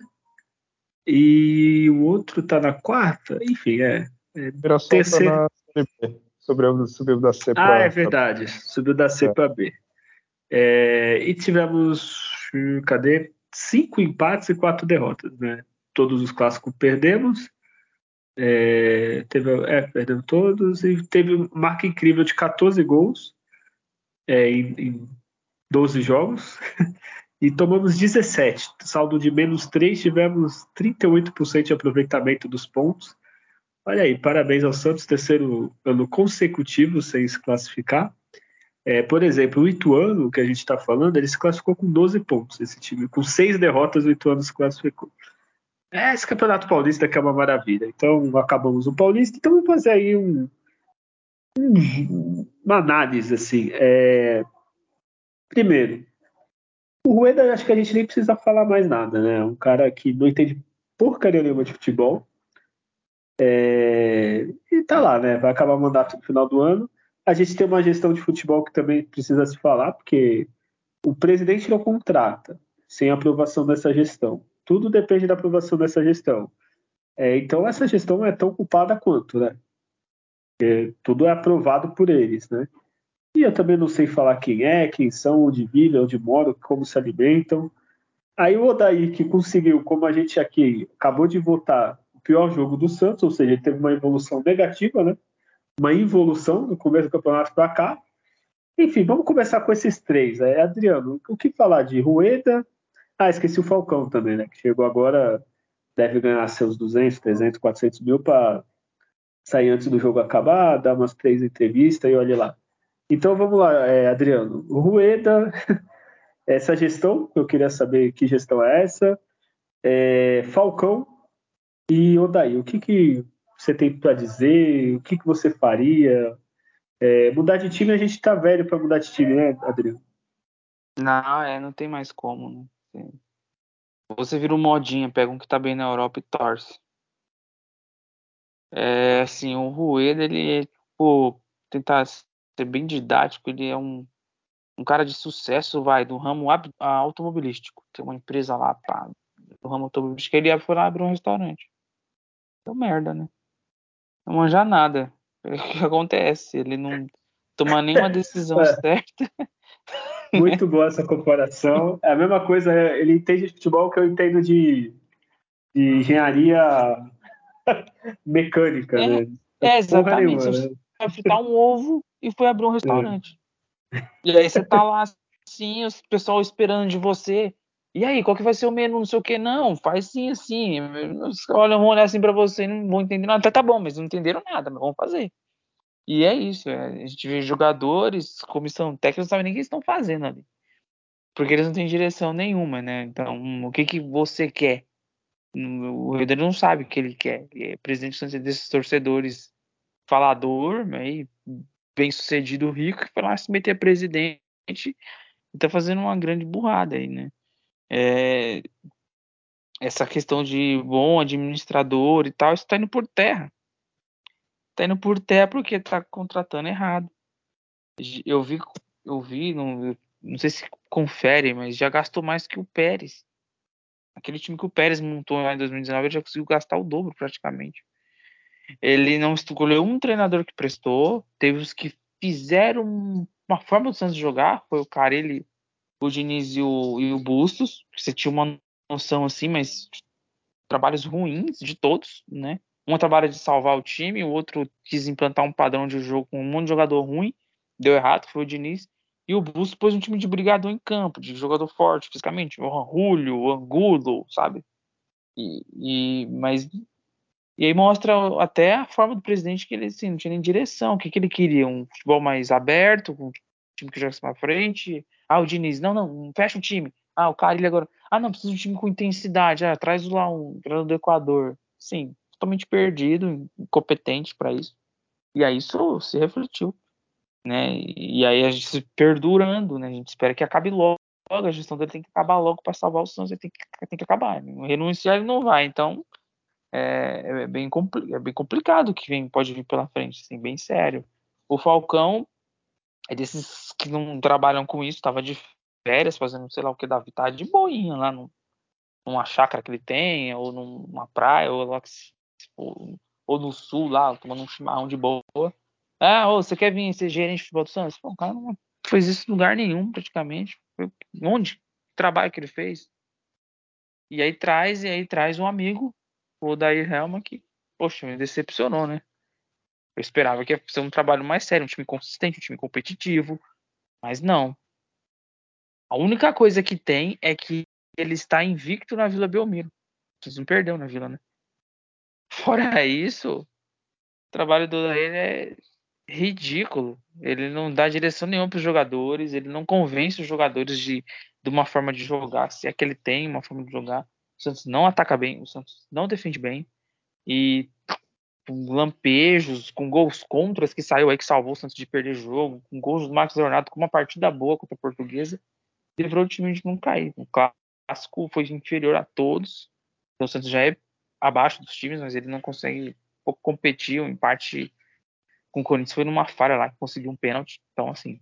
E o outro tá na quarta, enfim, é. é Mirassol terceiro... tá na B. Subiu, subiu da C para Ah, é verdade. Subiu da C é. para B. É, e tivemos. Cadê? cinco empates e quatro derrotas, né? Todos os clássicos perdemos. É, teve, é, perdemos todos e teve marca incrível de 14 gols é, em, em 12 jogos e tomamos 17. Saldo de menos 3, tivemos 38% de aproveitamento dos pontos. Olha aí, parabéns ao Santos, terceiro ano consecutivo sem se classificar. É, por exemplo, o Ituano, que a gente está falando, ele se classificou com 12 pontos, esse time. Com seis derrotas, o Ituano se classificou. É, esse Campeonato Paulista que é uma maravilha. Então, acabamos o Paulista. Então, vamos fazer aí um, um, uma análise, assim. É, primeiro, o Rueda, acho que a gente nem precisa falar mais nada, né? Um cara que não entende porcaria nenhuma de futebol. É, e tá lá, né? Vai acabar o mandato no final do ano. A gente tem uma gestão de futebol que também precisa se falar, porque o presidente não contrata sem aprovação dessa gestão. Tudo depende da aprovação dessa gestão. É, então essa gestão é tão culpada quanto, né? Porque tudo é aprovado por eles, né? E eu também não sei falar quem é, quem são, onde vivem, onde moram, como se alimentam. Aí o Odair, que conseguiu, como a gente aqui acabou de votar, o pior jogo do Santos, ou seja, ele teve uma evolução negativa, né? Uma involução no começo do campeonato para cá. Enfim, vamos começar com esses três. É, Adriano, o que falar de Rueda? Ah, esqueci o Falcão também, né? Que chegou agora, deve ganhar seus 200, 300, 400 mil para sair antes do jogo acabar, dar umas três entrevistas e olhe lá. Então vamos lá, é, Adriano. Rueda, essa gestão, eu queria saber que gestão é essa. É, Falcão e Odaí, o que, que você tem para dizer? O que, que você faria? É, mudar de time, a gente tá velho para mudar de time, né, Adriano? Não, é, não tem mais como, né? Você vira um modinha, pega um que tá bem na Europa e torce. É, assim, o Rueda, ele é, tipo, tentar ser bem didático, ele é um, um cara de sucesso, vai, do ramo automobilístico. Tem uma empresa lá, pá, do ramo automobilístico, ele foi lá abrir um restaurante. Deu merda, né? Não manja nada. O que acontece? Ele não toma nenhuma decisão é. certa. Muito boa essa comparação. É a mesma coisa, ele entende de futebol que eu entendo de, de engenharia mecânica, é, né? É, exatamente. Nenhuma, né? vai fritar um ovo e foi abrir um restaurante. É. E aí você tá lá assim, o pessoal esperando de você. E aí, qual que vai ser o menu? Não sei o que, não, faz sim, assim. Olha, vão olhar assim pra você e não vão entender nada. Tá, bom, mas não entenderam nada, mas vamos fazer. E é isso, é, a gente vê jogadores, comissão técnica, não sabe nem o que eles estão fazendo ali. Porque eles não têm direção nenhuma, né? Então, o que, que você quer? O Rio não sabe o que ele quer. Ele é presidente desses torcedores falador, né? bem sucedido rico, que foi lá se meter presidente e tá fazendo uma grande burrada aí, né? É, essa questão de bom administrador e tal, isso tá indo por terra tá indo por terra porque tá contratando errado. Eu vi, eu vi, não, não sei se confere, mas já gastou mais que o Pérez. Aquele time que o Pérez montou lá em 2019, ele já conseguiu gastar o dobro praticamente. Ele não escolheu um treinador que prestou, teve os que fizeram uma forma do Santos jogar, foi o Carelli, o Diniz e o, e o Bustos. Você tinha uma noção assim, mas trabalhos ruins de todos, né? Um trabalha de salvar o time, o outro quis implantar um padrão de jogo com um monte de jogador ruim, deu errado, foi o Diniz. E o Bustos pôs um time de brigador em campo, de jogador forte fisicamente, o Julio, o Angulo, sabe? E, e, mas e aí mostra até a forma do presidente que ele assim, não tinha nem direção. O que, que ele queria? Um futebol mais aberto, com um time que joga para frente. Ah, o Diniz, não, não, fecha o time. Ah, o Carilho agora. Ah, não, precisa de um time com intensidade. Ah, traz lá um treinador do Equador. Sim, totalmente perdido, incompetente para isso. E aí isso se refletiu, né? E aí a gente se perdurando, né? A gente espera que acabe logo. A gestão dele tem que acabar logo para salvar o Santos, ele tem que, tem que acabar. Renunciar ele não vai, então é, é bem, é bem complicado o que vem, pode vir pela frente, assim, bem sério. O Falcão é desses que não trabalham com isso, estava de férias fazendo sei lá o que da vida, tá de boinha lá no, numa chácara que ele tem, ou numa praia, ou lá que ou, ou no sul lá, tomando um chimarrão de boa. Ah, ô, você quer vir ser gerente de futebol do Santos? Pô, o cara não fez isso em lugar nenhum, praticamente. Onde? Que trabalho que ele fez? E aí traz, e aí traz um amigo, o Dair Helma, que, poxa, me decepcionou, né? Eu esperava que ia ser um trabalho mais sério, um time consistente, um time competitivo, mas não. A única coisa que tem é que ele está invicto na Vila Belmiro. Vocês não perdeu na Vila, né? Fora isso, o trabalho do ele é ridículo. Ele não dá direção nenhuma para os jogadores, ele não convence os jogadores de, de uma forma de jogar, se é que ele tem uma forma de jogar. O Santos não ataca bem, o Santos não defende bem. E com lampejos, com gols contras que saiu aí que salvou o Santos de perder jogo, com gols do Marcos Leonardo com uma partida boa contra a Portuguesa, livrou o time de não cair. O clássico foi inferior a todos. Então o Santos já é abaixo dos times, mas ele não consegue pouco competiu, em parte com o Corinthians foi numa falha lá que conseguiu um pênalti. Então, assim,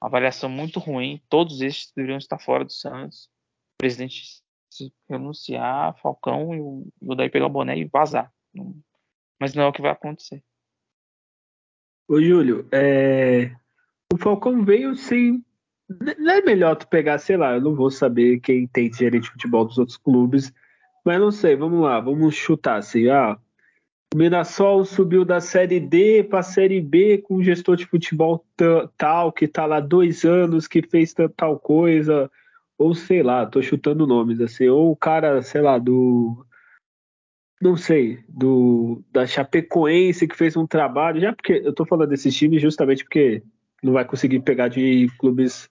uma avaliação muito ruim. Todos esses deveriam estar fora do Santos. O presidente se renunciar, Falcão e o, o daí pegar o boné e vazar. Mas não é o que vai acontecer. Ô, Júlio, é... o Falcão veio sem. Não é melhor tu pegar, sei lá, eu não vou saber quem tem gerente de futebol dos outros clubes, mas não sei, vamos lá, vamos chutar assim, ah, o Mirassol subiu da Série D para a Série B com um gestor de futebol tal, que está lá dois anos, que fez tal coisa, ou sei lá, tô chutando nomes assim, ou o cara, sei lá, do não sei, do da Chapecoense que fez um trabalho, já porque eu tô falando desses times justamente porque não vai conseguir pegar de clubes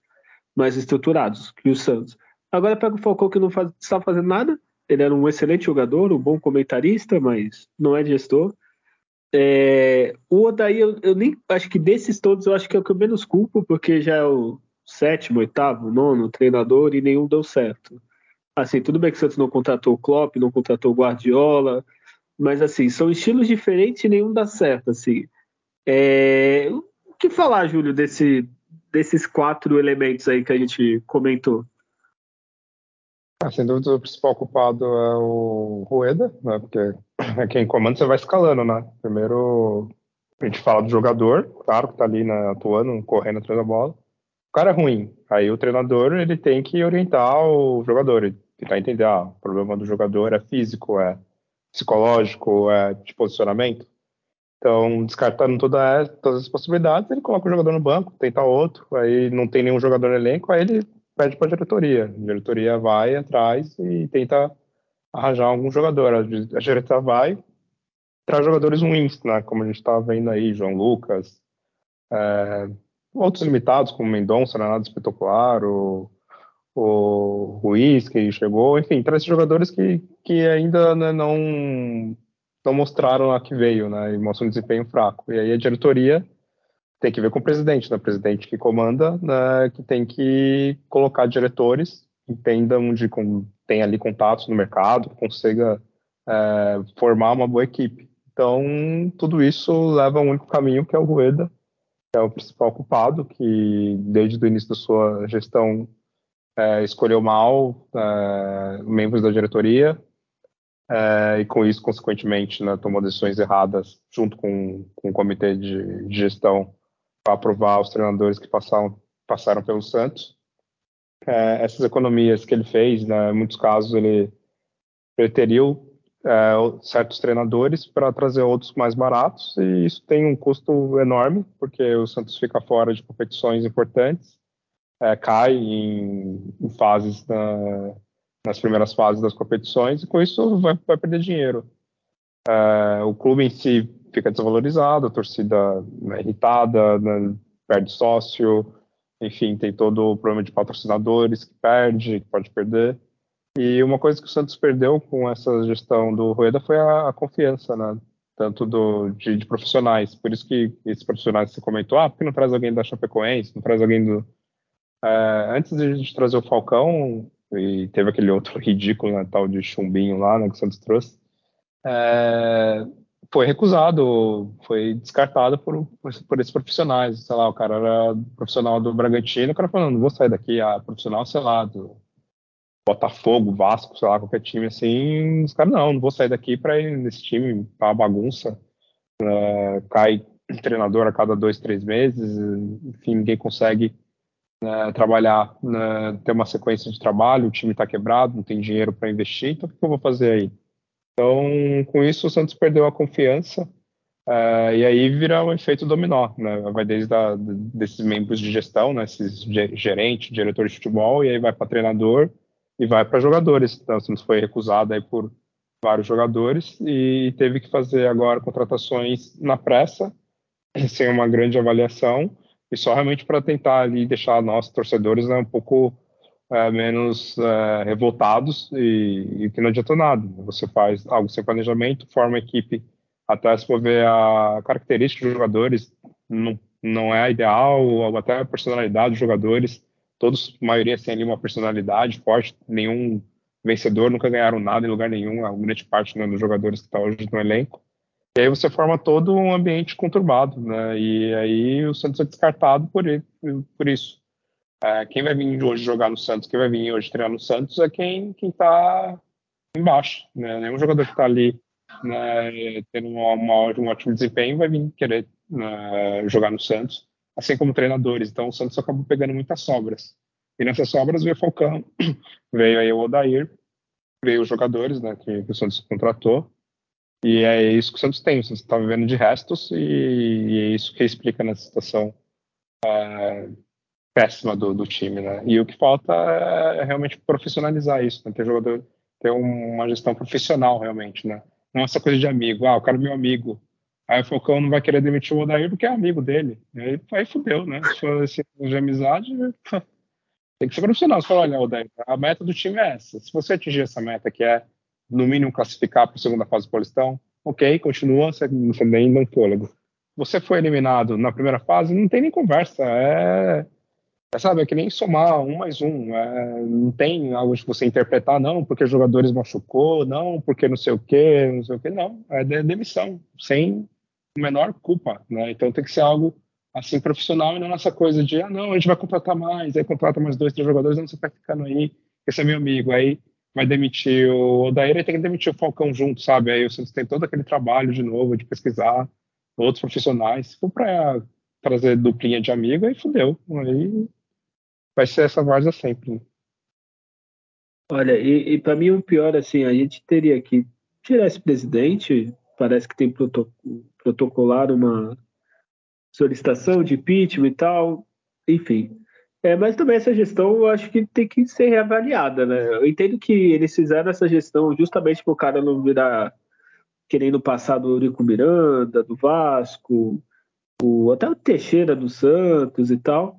mais estruturados que o Santos. Agora pega o Falcão que não faz, está fazendo nada. Ele era um excelente jogador, um bom comentarista, mas não é gestor. É, o Odaí, eu, eu, nem acho que desses todos, eu acho que é o que eu menos culpo, porque já é o sétimo, oitavo, nono treinador e nenhum deu certo. Assim, tudo bem que o Santos não contratou o Klopp, não contratou o Guardiola, mas assim, são estilos diferentes e nenhum dá certo, assim. É... O que falar, Júlio, desse, desses quatro elementos aí que a gente comentou? Ah, sem dúvida, o principal culpado é o Rueda, né? Porque é quem comanda, você vai escalando, né? Primeiro, a gente fala do jogador, claro que tá ali né, atuando, correndo atrás da bola o cara é ruim. Aí o treinador ele tem que orientar o jogador, tentar entender, ah, o problema do jogador é físico, é psicológico, é de posicionamento. Então, descartando toda, todas as possibilidades, ele coloca o jogador no banco, tenta outro, aí não tem nenhum jogador no elenco, aí ele pede para a diretoria. A diretoria vai atrás e tenta arranjar algum jogador. A diretoria vai traz jogadores ruins, né? como a gente está vendo aí, João Lucas, é, outros limitados, como Mendonça, não é nada espetacular, o, o Ruiz, que chegou, enfim, traz jogadores que, que ainda né, não, não mostraram a que veio, né, e mostram um desempenho fraco. E aí a diretoria tem que ver com o presidente, né, o presidente que comanda, né, que tem que colocar diretores que entendam de com, tem ali contatos no mercado, que consiga é, formar uma boa equipe. Então, tudo isso leva a um único caminho, que é o Rueda, é o principal culpado, que desde o início da sua gestão é, escolheu mal é, membros da diretoria é, e com isso, consequentemente, né, tomou decisões erradas junto com, com o comitê de, de gestão para aprovar os treinadores que passaram, passaram pelo Santos. É, essas economias que ele fez, né, em muitos casos, ele preteriu é, certos treinadores para trazer outros mais baratos e isso tem um custo enorme porque o Santos fica fora de competições importantes, é, cai em, em fases na, nas primeiras fases das competições e com isso vai, vai perder dinheiro. É, o clube em si fica desvalorizado, a torcida é irritada, né, perde sócio, enfim, tem todo o problema de patrocinadores que perde, que pode perder. E uma coisa que o Santos perdeu com essa gestão do Rueda foi a, a confiança, né? Tanto do, de, de, profissionais. Por isso que esses profissionais você comentou, ah, por que não traz alguém da Chapecoense, não traz alguém do... É, antes de a gente trazer o Falcão, e teve aquele outro ridículo, né, tal de chumbinho lá, né, que o Santos trouxe, é, foi recusado, foi descartado por, por, por, esses profissionais. Sei lá, o cara era profissional do Bragantino, o cara falando, não vou sair daqui, ah, profissional, sei lá, do Botafogo, Vasco, sei lá, qualquer time assim, os caras, não, não vou sair daqui para ir nesse time, pra uma bagunça. Cai treinador a cada dois, três meses, enfim, ninguém consegue uh, trabalhar, uh, ter uma sequência de trabalho, o time está quebrado, não tem dinheiro para investir, então o que eu vou fazer aí? Então, com isso, o Santos perdeu a confiança, uh, e aí vira um efeito dominó, né? vai desde a, desses membros de gestão, né? esses gerente, diretor de futebol, e aí vai para treinador, e vai para jogadores. Então, o Santos foi recusado aí por vários jogadores e teve que fazer agora contratações na pressa, sem uma grande avaliação, e só realmente para tentar ali deixar nós, torcedores, né, um pouco é, menos é, revoltados e, e, que não adiantou nada. Você faz algo sem planejamento, forma a equipe até se for ver a característica dos jogadores, não, não é ideal, ou até a personalidade dos jogadores todos, a maioria tem ali uma personalidade forte, nenhum vencedor, nunca ganharam nada em lugar nenhum, a grande parte né, dos jogadores que estão tá hoje no elenco. E aí você forma todo um ambiente conturbado, né? E aí o Santos é descartado por, ele, por isso. É, quem vai vir hoje jogar no Santos, quem vai vir hoje treinar no Santos é quem está embaixo, né? Nenhum jogador que está ali né, tendo uma, uma, um ótimo desempenho vai vir querer né, jogar no Santos, assim como treinadores. Então o Santos acabou pegando muitas sobras. E nessas sobras veio o Falcão, veio aí o Odair, veio os jogadores né, que, que o Santos contratou. E é isso que o Santos tem. O Santos está vivendo de restos e, e, é isso que explica nessa situação é, péssima do, do, time, né? E o que falta é realmente profissionalizar isso, né? ter jogador, ter uma gestão profissional realmente, né? Não essa coisa de amigo. Ah, o cara é meu amigo. Aí o Falcão não vai querer demitir o Odair porque é amigo dele. Aí, aí fudeu, né? Se for esse de amizade, tem que ser profissional. Você fala, olha, Odair, a meta do time é essa. Se você atingir essa meta, que é no mínimo classificar para a segunda fase do Paulistão, ok, continua, você, nem um fôlego. Você foi eliminado na primeira fase, não tem nem conversa, é, é sabe, é que nem somar um mais um, é, não tem algo de você interpretar, não, porque jogadores machucou, não, porque não sei o que, não sei o que, não, é de, demissão, sem menor culpa, né, então tem que ser algo assim profissional e não essa coisa de, ah, não, a gente vai contratar mais, aí contrata mais dois, três jogadores, não, você vai ficando aí, esse é meu amigo, aí vai demitir o Odair e tem que demitir o Falcão junto, sabe? Aí o Santos tem todo aquele trabalho de novo de pesquisar outros profissionais. Se for para trazer duplinha de amigo, aí fudeu. Aí vai ser essa várzea sempre. Né? Olha, e, e para mim o pior, assim, a gente teria que tirar esse presidente, parece que tem protoc protocolar uma solicitação de impeachment e tal, enfim. É, mas também essa gestão eu acho que tem que ser reavaliada, né? Eu entendo que eles fizeram essa gestão justamente para o cara não virar querendo passar do Eurico Miranda, do Vasco, o, até o Teixeira do Santos e tal.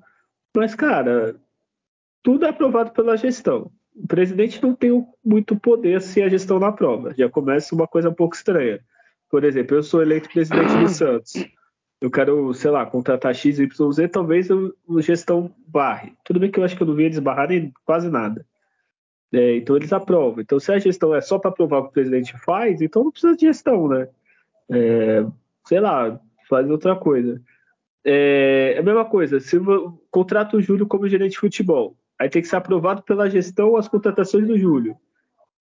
Mas, cara, tudo é aprovado pela gestão. O presidente não tem muito poder se a gestão não aprova. Já começa uma coisa um pouco estranha. Por exemplo, eu sou eleito presidente do Santos eu quero, sei lá, contratar X, Y, Z, talvez o, gestão barre. Tudo bem que eu acho que eu não vi eles barrarem quase nada. É, então eles aprovam. Então, se a gestão é só para aprovar o que o presidente faz, então não precisa de gestão, né? É, sei lá, faz outra coisa. É, é a mesma coisa, se contrato o Júlio como gerente de futebol, aí tem que ser aprovado pela gestão as contratações do Júlio.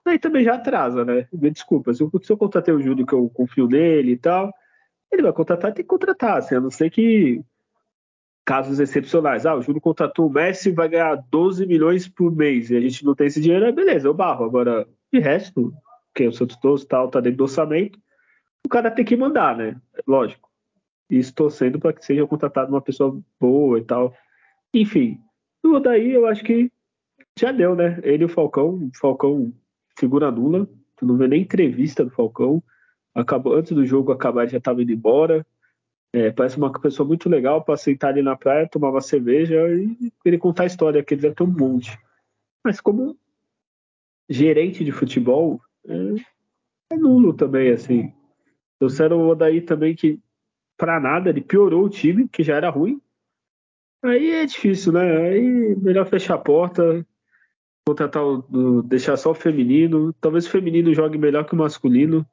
Aí também já atrasa, né? Me desculpa, se eu, se eu contratei o Júlio que eu confio nele e tal, ele vai contratar, tem que contratar, assim, a não ser que casos excepcionais. Ah, o Júlio contratou o Messi vai ganhar 12 milhões por mês e a gente não tem esse dinheiro, é beleza, eu barro. Agora, de resto, quem o Santos Toso tal, tá dentro do orçamento, o cara tem que mandar, né? Lógico. Isso torcendo para que seja contratado uma pessoa boa e tal. Enfim, o daí eu acho que já deu, né? Ele e o Falcão, Falcão figura nula, tu não vê nem entrevista do Falcão acabou antes do jogo acabar já estava indo embora. É, parece uma pessoa muito legal para sentar ali na praia, tomar uma cerveja e ele contar a história, que ele deve ter um monte. Mas como gerente de futebol, é, é nulo também, assim. Trouxeram o Odaí também que, para nada, ele piorou o time, que já era ruim. Aí é difícil, né? Aí melhor fechar a porta, contratar o, deixar só o feminino. Talvez o feminino jogue melhor que o masculino.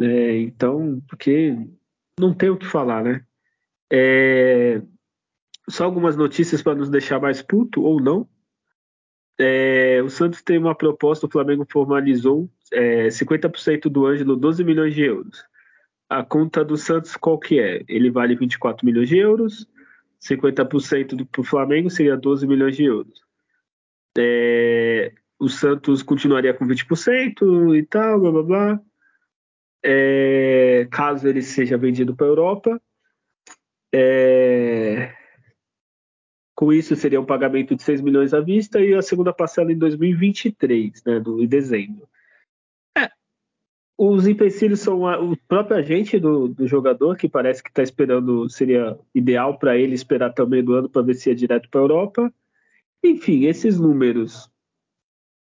É, então, porque não tem o que falar, né? É, só algumas notícias para nos deixar mais puto ou não. É, o Santos tem uma proposta, o Flamengo formalizou é, 50% do Ângelo, 12 milhões de euros. A conta do Santos qual que é? Ele vale 24 milhões de euros, 50% do pro Flamengo seria 12 milhões de euros. É, o Santos continuaria com 20% e tal, blá blá blá é, caso ele seja vendido para a Europa. É, com isso, seria um pagamento de 6 milhões à vista e a segunda parcela em 2023, né, do, em dezembro. É, os empecilhos são a, o próprio agente do, do jogador, que parece que está esperando, seria ideal para ele esperar também do ano para ver se ia direto para a Europa. Enfim, esses números.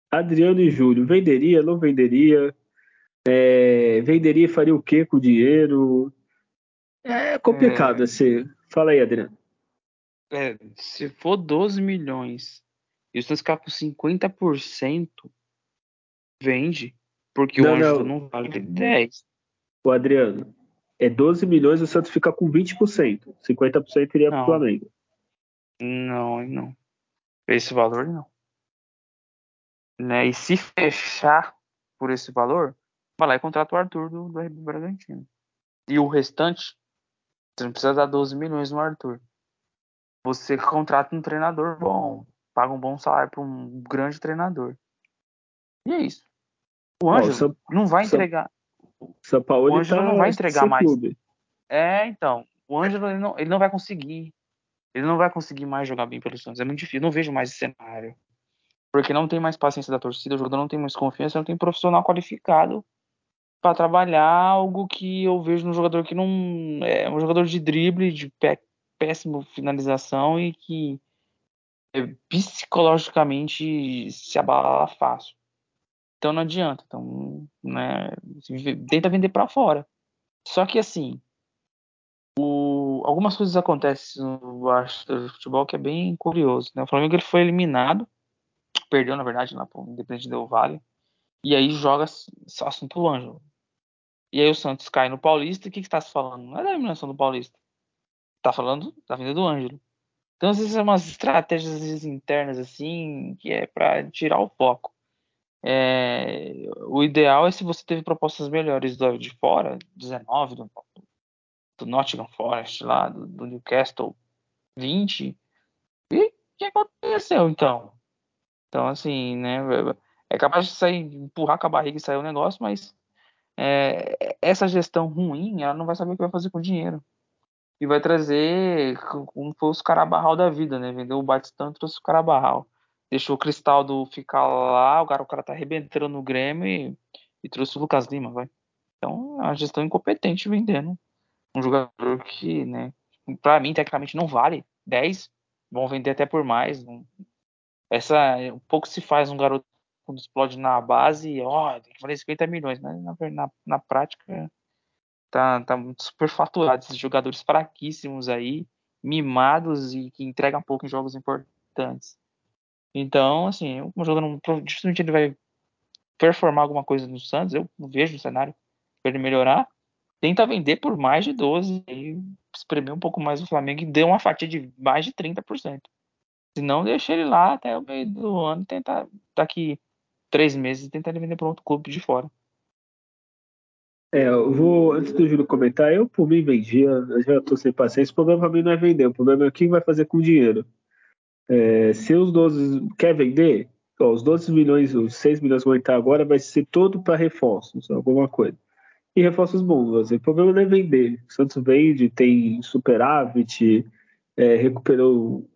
Adriano e Júlio, venderia, não venderia? É, venderia e faria o que com o dinheiro? É complicado, é... assim. Fala aí, Adriano. É, se for 12 milhões e você ficar com 50%, vende. Porque não, o Ângelo não. não vale 10. O Adriano, É 12 milhões, o Santos fica com 20%. 50% iria para o Flamengo. Não, não. Esse valor não. Né? E se fechar por esse valor, vai lá e contrata o Arthur do, do RB Bragantino. E o restante, você não precisa dar 12 milhões no Arthur. Você contrata um treinador bom, paga um bom salário para um grande treinador. E é isso. O Ângelo não vai entregar. São Paulo o Ângelo tá não vai entregar mais. Clube. É, então. O Ângelo ele não, ele não vai conseguir. Ele não vai conseguir mais jogar bem pelo Santos. É muito difícil. Não vejo mais esse cenário. Porque não tem mais paciência da torcida, o jogador não tem mais confiança, não tem profissional qualificado para trabalhar algo que eu vejo no jogador que não é um jogador de drible, de pé, péssimo finalização e que é, psicologicamente se abala fácil. Então não adianta. Então, né, tenta vender para fora. Só que assim, o, algumas coisas acontecem no futebol que é bem curioso. Né? O Flamengo ele foi eliminado, perdeu na verdade lá pro Independente Del Vale, e aí joga assunto o Ângelo. E aí o Santos cai no Paulista, o que, que tá se falando? Não é da eliminação do Paulista. Tá falando da vinda do Ângelo. Então, vezes, são umas estratégias internas, assim, que é para tirar o foco. É, o ideal é se você teve propostas melhores do, de fora, 19 do, do Nottingham Forest, lá, do, do Newcastle 20. E o que aconteceu então? Então, assim, né? É capaz de sair, empurrar com a barriga e sair o negócio, mas é, essa gestão ruim, ela não vai saber o que vai fazer com o dinheiro. E vai trazer como foi os carabarral da vida, né? Vendeu o Batistão trouxe o carabarral deixou o Cristaldo ficar lá, o cara, o cara tá arrebentando no Grêmio e, e trouxe o Lucas Lima, vai. Então, é uma gestão incompetente vendendo um jogador que, né, para mim, tecnicamente não vale 10, vão vender até por mais. Essa, pouco se faz um garoto quando explode na base, ó, tem que valer 50 milhões, mas na, na, na prática tá, tá super faturado. Esses jogadores fraquíssimos aí, mimados e que entregam pouco em jogos importantes. Então, assim, o jogador dificilmente ele vai performar alguma coisa no Santos. Eu vejo o cenário para ele melhorar. Tenta vender por mais de 12 e espremer um pouco mais o Flamengo e dê uma fatia de mais de 30%. Se não, deixa ele lá até o meio do ano tentar, daqui três meses, ele vender para outro clube de fora. É, eu vou, antes do Júlio comentar, eu por mim vendia, eu já tô sem paciência, o problema para mim não é vender, o problema é quem vai fazer com o dinheiro. É, se os 12 quer vender, ó, os 12 milhões, os 6 milhões que vão entrar agora vai ser todo para reforços, alguma coisa. E reforços bons, o problema não é vender. O Santos vende, tem superávit, é, recuperou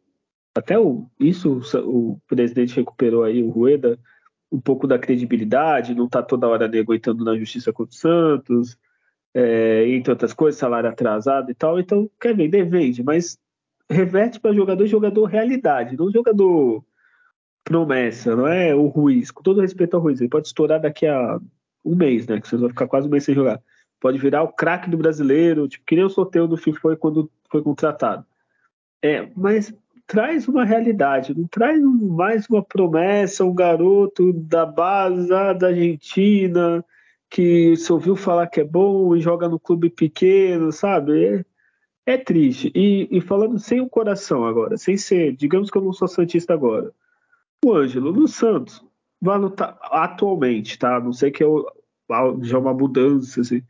até o, isso o presidente recuperou aí, o Rueda, um pouco da credibilidade, não está toda hora negociando na justiça contra o Santos, é, entre outras coisas, salário atrasado e tal. Então, quer vender, vende, mas reverte para jogador jogador realidade, não jogador promessa, não é o Ruiz. Com todo respeito ao Ruiz, ele pode estourar daqui a um mês, né? Que vocês vão ficar quase um mês sem jogar. Pode virar o craque do brasileiro, tipo, que nem o sorteio do FIFA foi quando foi contratado. É, mas traz uma realidade, não traz mais uma promessa, um garoto da base da Argentina que se ouviu falar que é bom e joga no clube pequeno, sabe? É, é triste. E, e, falando sem o coração agora, sem ser, digamos que eu não sou Santista agora. O Ângelo no Santos vai lutar atualmente, tá? Não sei que é já uma mudança, assim.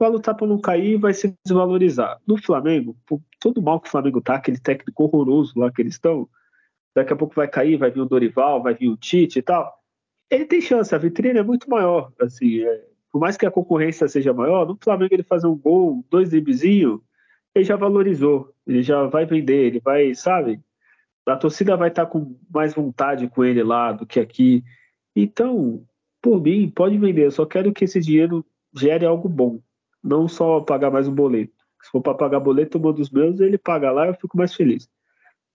Vai lutar para não cair e vai se desvalorizar. No Flamengo, por todo mal que o Flamengo tá, aquele técnico horroroso lá que eles estão, daqui a pouco vai cair, vai vir o Dorival, vai vir o Tite e tal. Ele tem chance, a vitrine é muito maior. Assim, é, por mais que a concorrência seja maior, no Flamengo ele fazer um gol, dois dribzinhos, ele já valorizou, ele já vai vender, ele vai, sabe? A torcida vai estar tá com mais vontade com ele lá do que aqui. Então, por mim, pode vender. Eu só quero que esse dinheiro gere algo bom, não só pagar mais um boleto. Se for para pagar boleto, um dos meus, ele paga lá, eu fico mais feliz.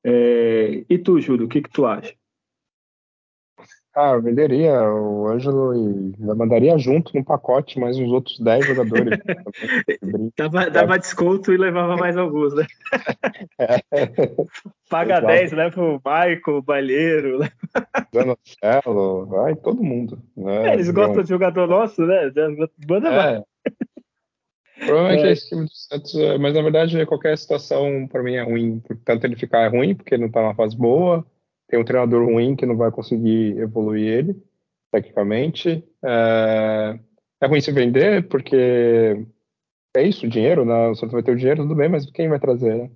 É... E tu, Júlio, o que, que tu acha? Ah, eu venderia o Ângelo e mandaria junto no pacote mais uns outros 10 jogadores. dava, dava desconto e levava mais alguns, né? É. Paga Exato. 10, leva o Michael, o Balheiro. Zanocelo, vai todo mundo. Né? É, eles gostam de jogador nosso, né? Manda é. Provavelmente é. esse time do Santos, é, mas na verdade qualquer situação para mim é ruim. Tanto ele ficar é ruim, porque ele não tá numa fase boa, tem um treinador ruim que não vai conseguir evoluir ele, tecnicamente. É, é ruim se vender, porque é isso, dinheiro, né? O Santos vai ter o dinheiro, tudo bem, mas quem vai trazer, né?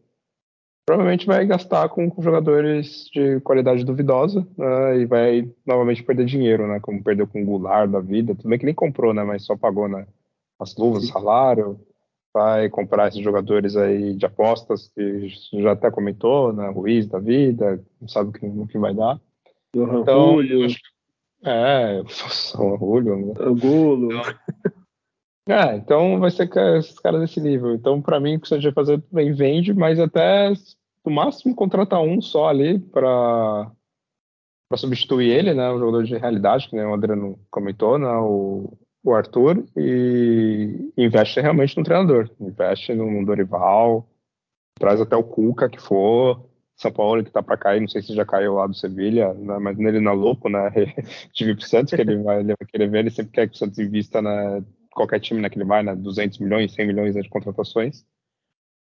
Provavelmente vai gastar com, com jogadores de qualidade duvidosa né? e vai novamente perder dinheiro, né? Como perdeu com o Goulart da vida. Tudo bem que nem comprou, né? Mas só pagou né? As luvas, o salário. Vai comprar esses jogadores aí de apostas que já até comentou, né? Ruiz da vida, não sabe o que, o que vai dar. Johan então, Julio. É, o Julio. Né? Angulo. É, então vai ser esses caras desse nível. Então, para mim, o que você vai fazer bem vende, mas até no máximo contratar um só ali para para substituir ele, né, um jogador de realidade, que né, o Adriano comentou, né, o, o Arthur, e investe realmente no treinador, investe no Dorival, traz até o Cuca que for, São Paulo que tá para cair, não sei se já caiu lá do Sevilha, né, mas nele não é louco, né, tive pro Santos que ele vai, ele querer ver, ele sempre quer que o Santos invista né, qualquer time naquele vai, né, 200 milhões, 100 milhões de contratações.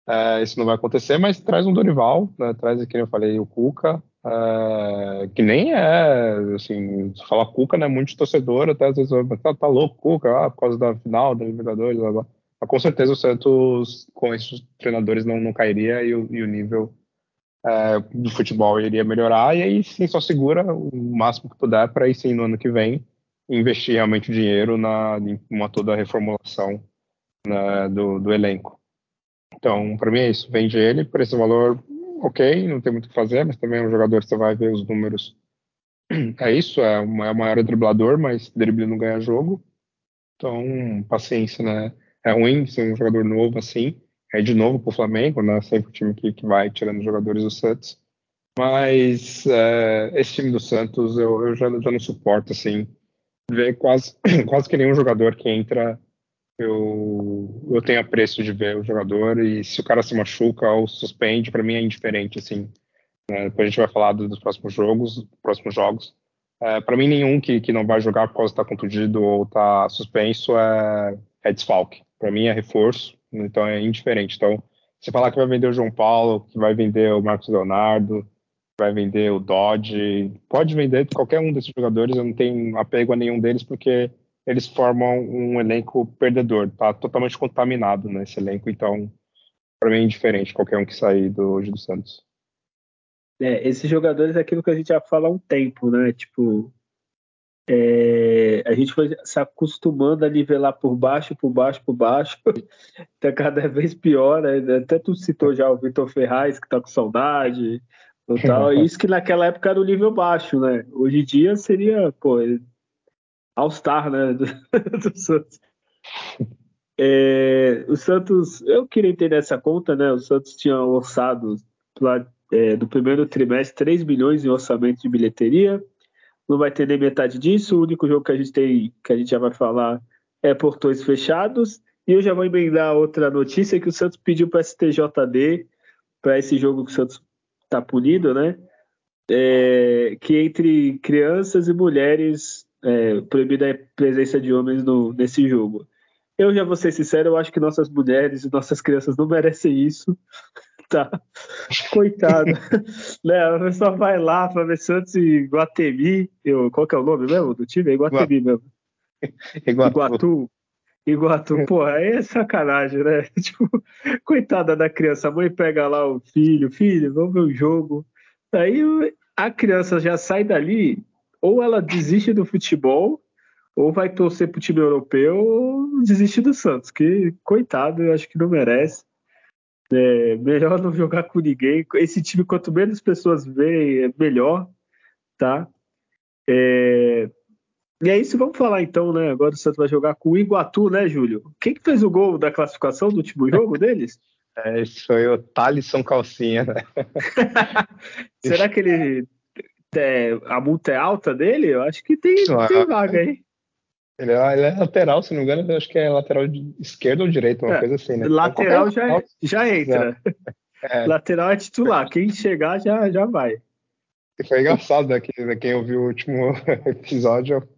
É, isso não vai acontecer, mas traz um Dorival, né, traz, como eu falei, o Cuca, é, que nem é, assim, se falar Cuca, né, muito torcedor, até às vezes tá, tá louco, Cuca, ah, por causa da final da Libertadores, blá, blá. Mas, com certeza o Santos, com esses treinadores, não, não cairia e o, e o nível é, do futebol iria melhorar, e aí sim só segura o máximo que puder para ir sim no ano que vem investir realmente o dinheiro na, em uma toda a reformulação né, do, do elenco. Então, para mim é isso. Vende ele por esse valor, ok, não tem muito o que fazer, mas também é um jogador que você vai ver os números. É isso, é, uma, é o maior driblador, mas drible não ganha jogo. Então, paciência, né? É ruim ser um jogador novo assim. É de novo pro Flamengo, né? Sempre o time que, que vai tirando jogadores do Santos. Mas é, esse time do Santos eu, eu já, já não suporto, assim ver quase, quase que nenhum jogador que entra eu, eu tenho apreço de ver o jogador e se o cara se machuca ou suspende, para mim é indiferente, assim. Né? Depois a gente vai falar dos próximos jogos, próximos jogos. É, para mim, nenhum que, que não vai jogar por causa estar tá contundido ou está suspenso é, é desfalque. Para mim é reforço, então é indiferente. Então, você falar que vai vender o João Paulo, que vai vender o Marcos Leonardo, vai vender o Dodge, pode vender qualquer um desses jogadores, eu não tenho apego a nenhum deles porque eles formam um elenco perdedor, tá totalmente contaminado nesse elenco, então para mim é indiferente qualquer um que sair do hoje do Santos. É, esses jogadores é aquilo que a gente já fala há um tempo, né? Tipo, é, a gente foi se acostumando a nivelar por baixo, por baixo, por baixo, tá cada vez pior, né? Até tu citou já o Vitor Ferraz, que tá com saudade, Total, isso que naquela época era o nível baixo, né? Hoje em dia seria, pô, All-Star, né? Do, do Santos. É, o Santos, eu queria entender essa conta, né? O Santos tinha orçado lá, é, do primeiro trimestre 3 milhões em orçamento de bilheteria. Não vai ter nem metade disso. O único jogo que a gente tem, que a gente já vai falar, é portões fechados. E eu já vou emendar outra notícia que o Santos pediu para STJD para esse jogo que o Santos está punido, né? É, que entre crianças e mulheres é, proibida a presença de homens no, nesse jogo. Eu já vou ser sincero, eu acho que nossas mulheres e nossas crianças não merecem isso, tá? Coitado. né? A pessoa vai lá para ver Santos e Guatemi, eu, qual que é o nome mesmo do time? É Iguatemi mesmo. Iguatu. Iguatu. Iguatu, pô, aí é sacanagem, né? Tipo, coitada da criança, a mãe pega lá o filho, filho, vamos ver o jogo. Aí a criança já sai dali, ou ela desiste do futebol, ou vai torcer pro time europeu, ou desiste do Santos, que coitado, eu acho que não merece. É, melhor não jogar com ninguém. Esse time, quanto menos pessoas veem, é melhor, tá? É, e é isso, vamos falar então, né? Agora o Santos vai jogar com o Iguatu, né, Júlio? Quem que fez o gol da classificação do último jogo deles? É, foi o Thalisson Calcinha, né? Será que ele. É, a multa é alta dele? Eu acho que tem, ah, tem vaga aí. Ele é, ele é, lateral, se não me engano, eu acho que é lateral esquerda ou direita, uma é, coisa assim, né? Lateral então, já, já entra. É. Lateral é titular. Quem chegar já, já vai. Foi engraçado, né? Quem, quem ouviu o último episódio,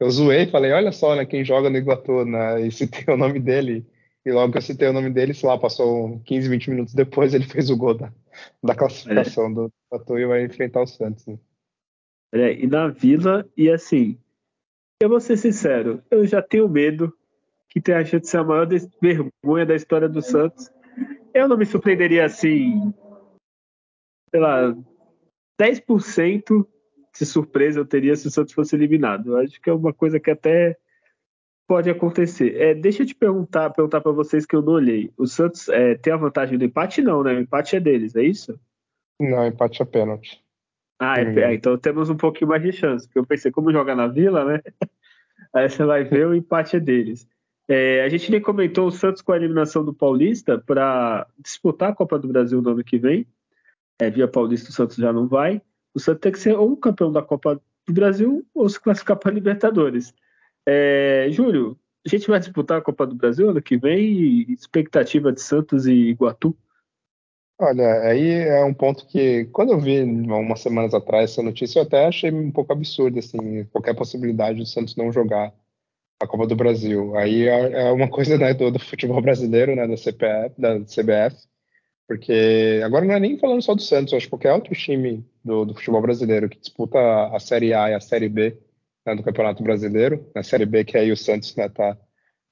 eu zoei, falei, olha só, né, quem joga no Iguatu, né, e citei o nome dele. E logo que eu citei o nome dele, sei lá, passou 15, 20 minutos depois, ele fez o gol da, da classificação é. do Tatu e vai enfrentar o Santos. Né? É, e na Vila, e assim, eu vou ser sincero, eu já tenho medo que tenha a chance de ser a maior vergonha da história do Santos. Eu não me surpreenderia assim, sei lá, 10% de surpresa eu teria se o Santos fosse eliminado. Eu acho que é uma coisa que até pode acontecer. É, deixa eu te perguntar, perguntar para vocês que eu não olhei. O Santos é, tem a vantagem do empate? Não, né? O empate é deles, é isso? Não, empate é pênalti. Ah, é, é, então temos um pouquinho mais de chance, porque eu pensei, como joga na Vila, né? Aí você vai ver o empate é deles. É, a gente nem comentou o Santos com a eliminação do Paulista para disputar a Copa do Brasil no ano que vem. É, via Paulista o Santos já não vai. O Santos tem que ser ou campeão da Copa do Brasil ou se classificar para a Libertadores. É, Júlio, a gente vai disputar a Copa do Brasil ano que vem? Expectativa de Santos e Iguatu? Olha, aí é um ponto que, quando eu vi umas semanas atrás essa notícia, eu até achei um pouco absurdo, assim, qualquer possibilidade do Santos não jogar a Copa do Brasil. Aí é, é uma coisa né, do, do, futebol brasileiro, né, da CPF, da CBF, porque agora não é nem falando só do Santos, acho que qualquer outro time do, do futebol brasileiro que disputa a Série A e a Série B né, do Campeonato Brasileiro, na Série B, que aí o Santos está né, tá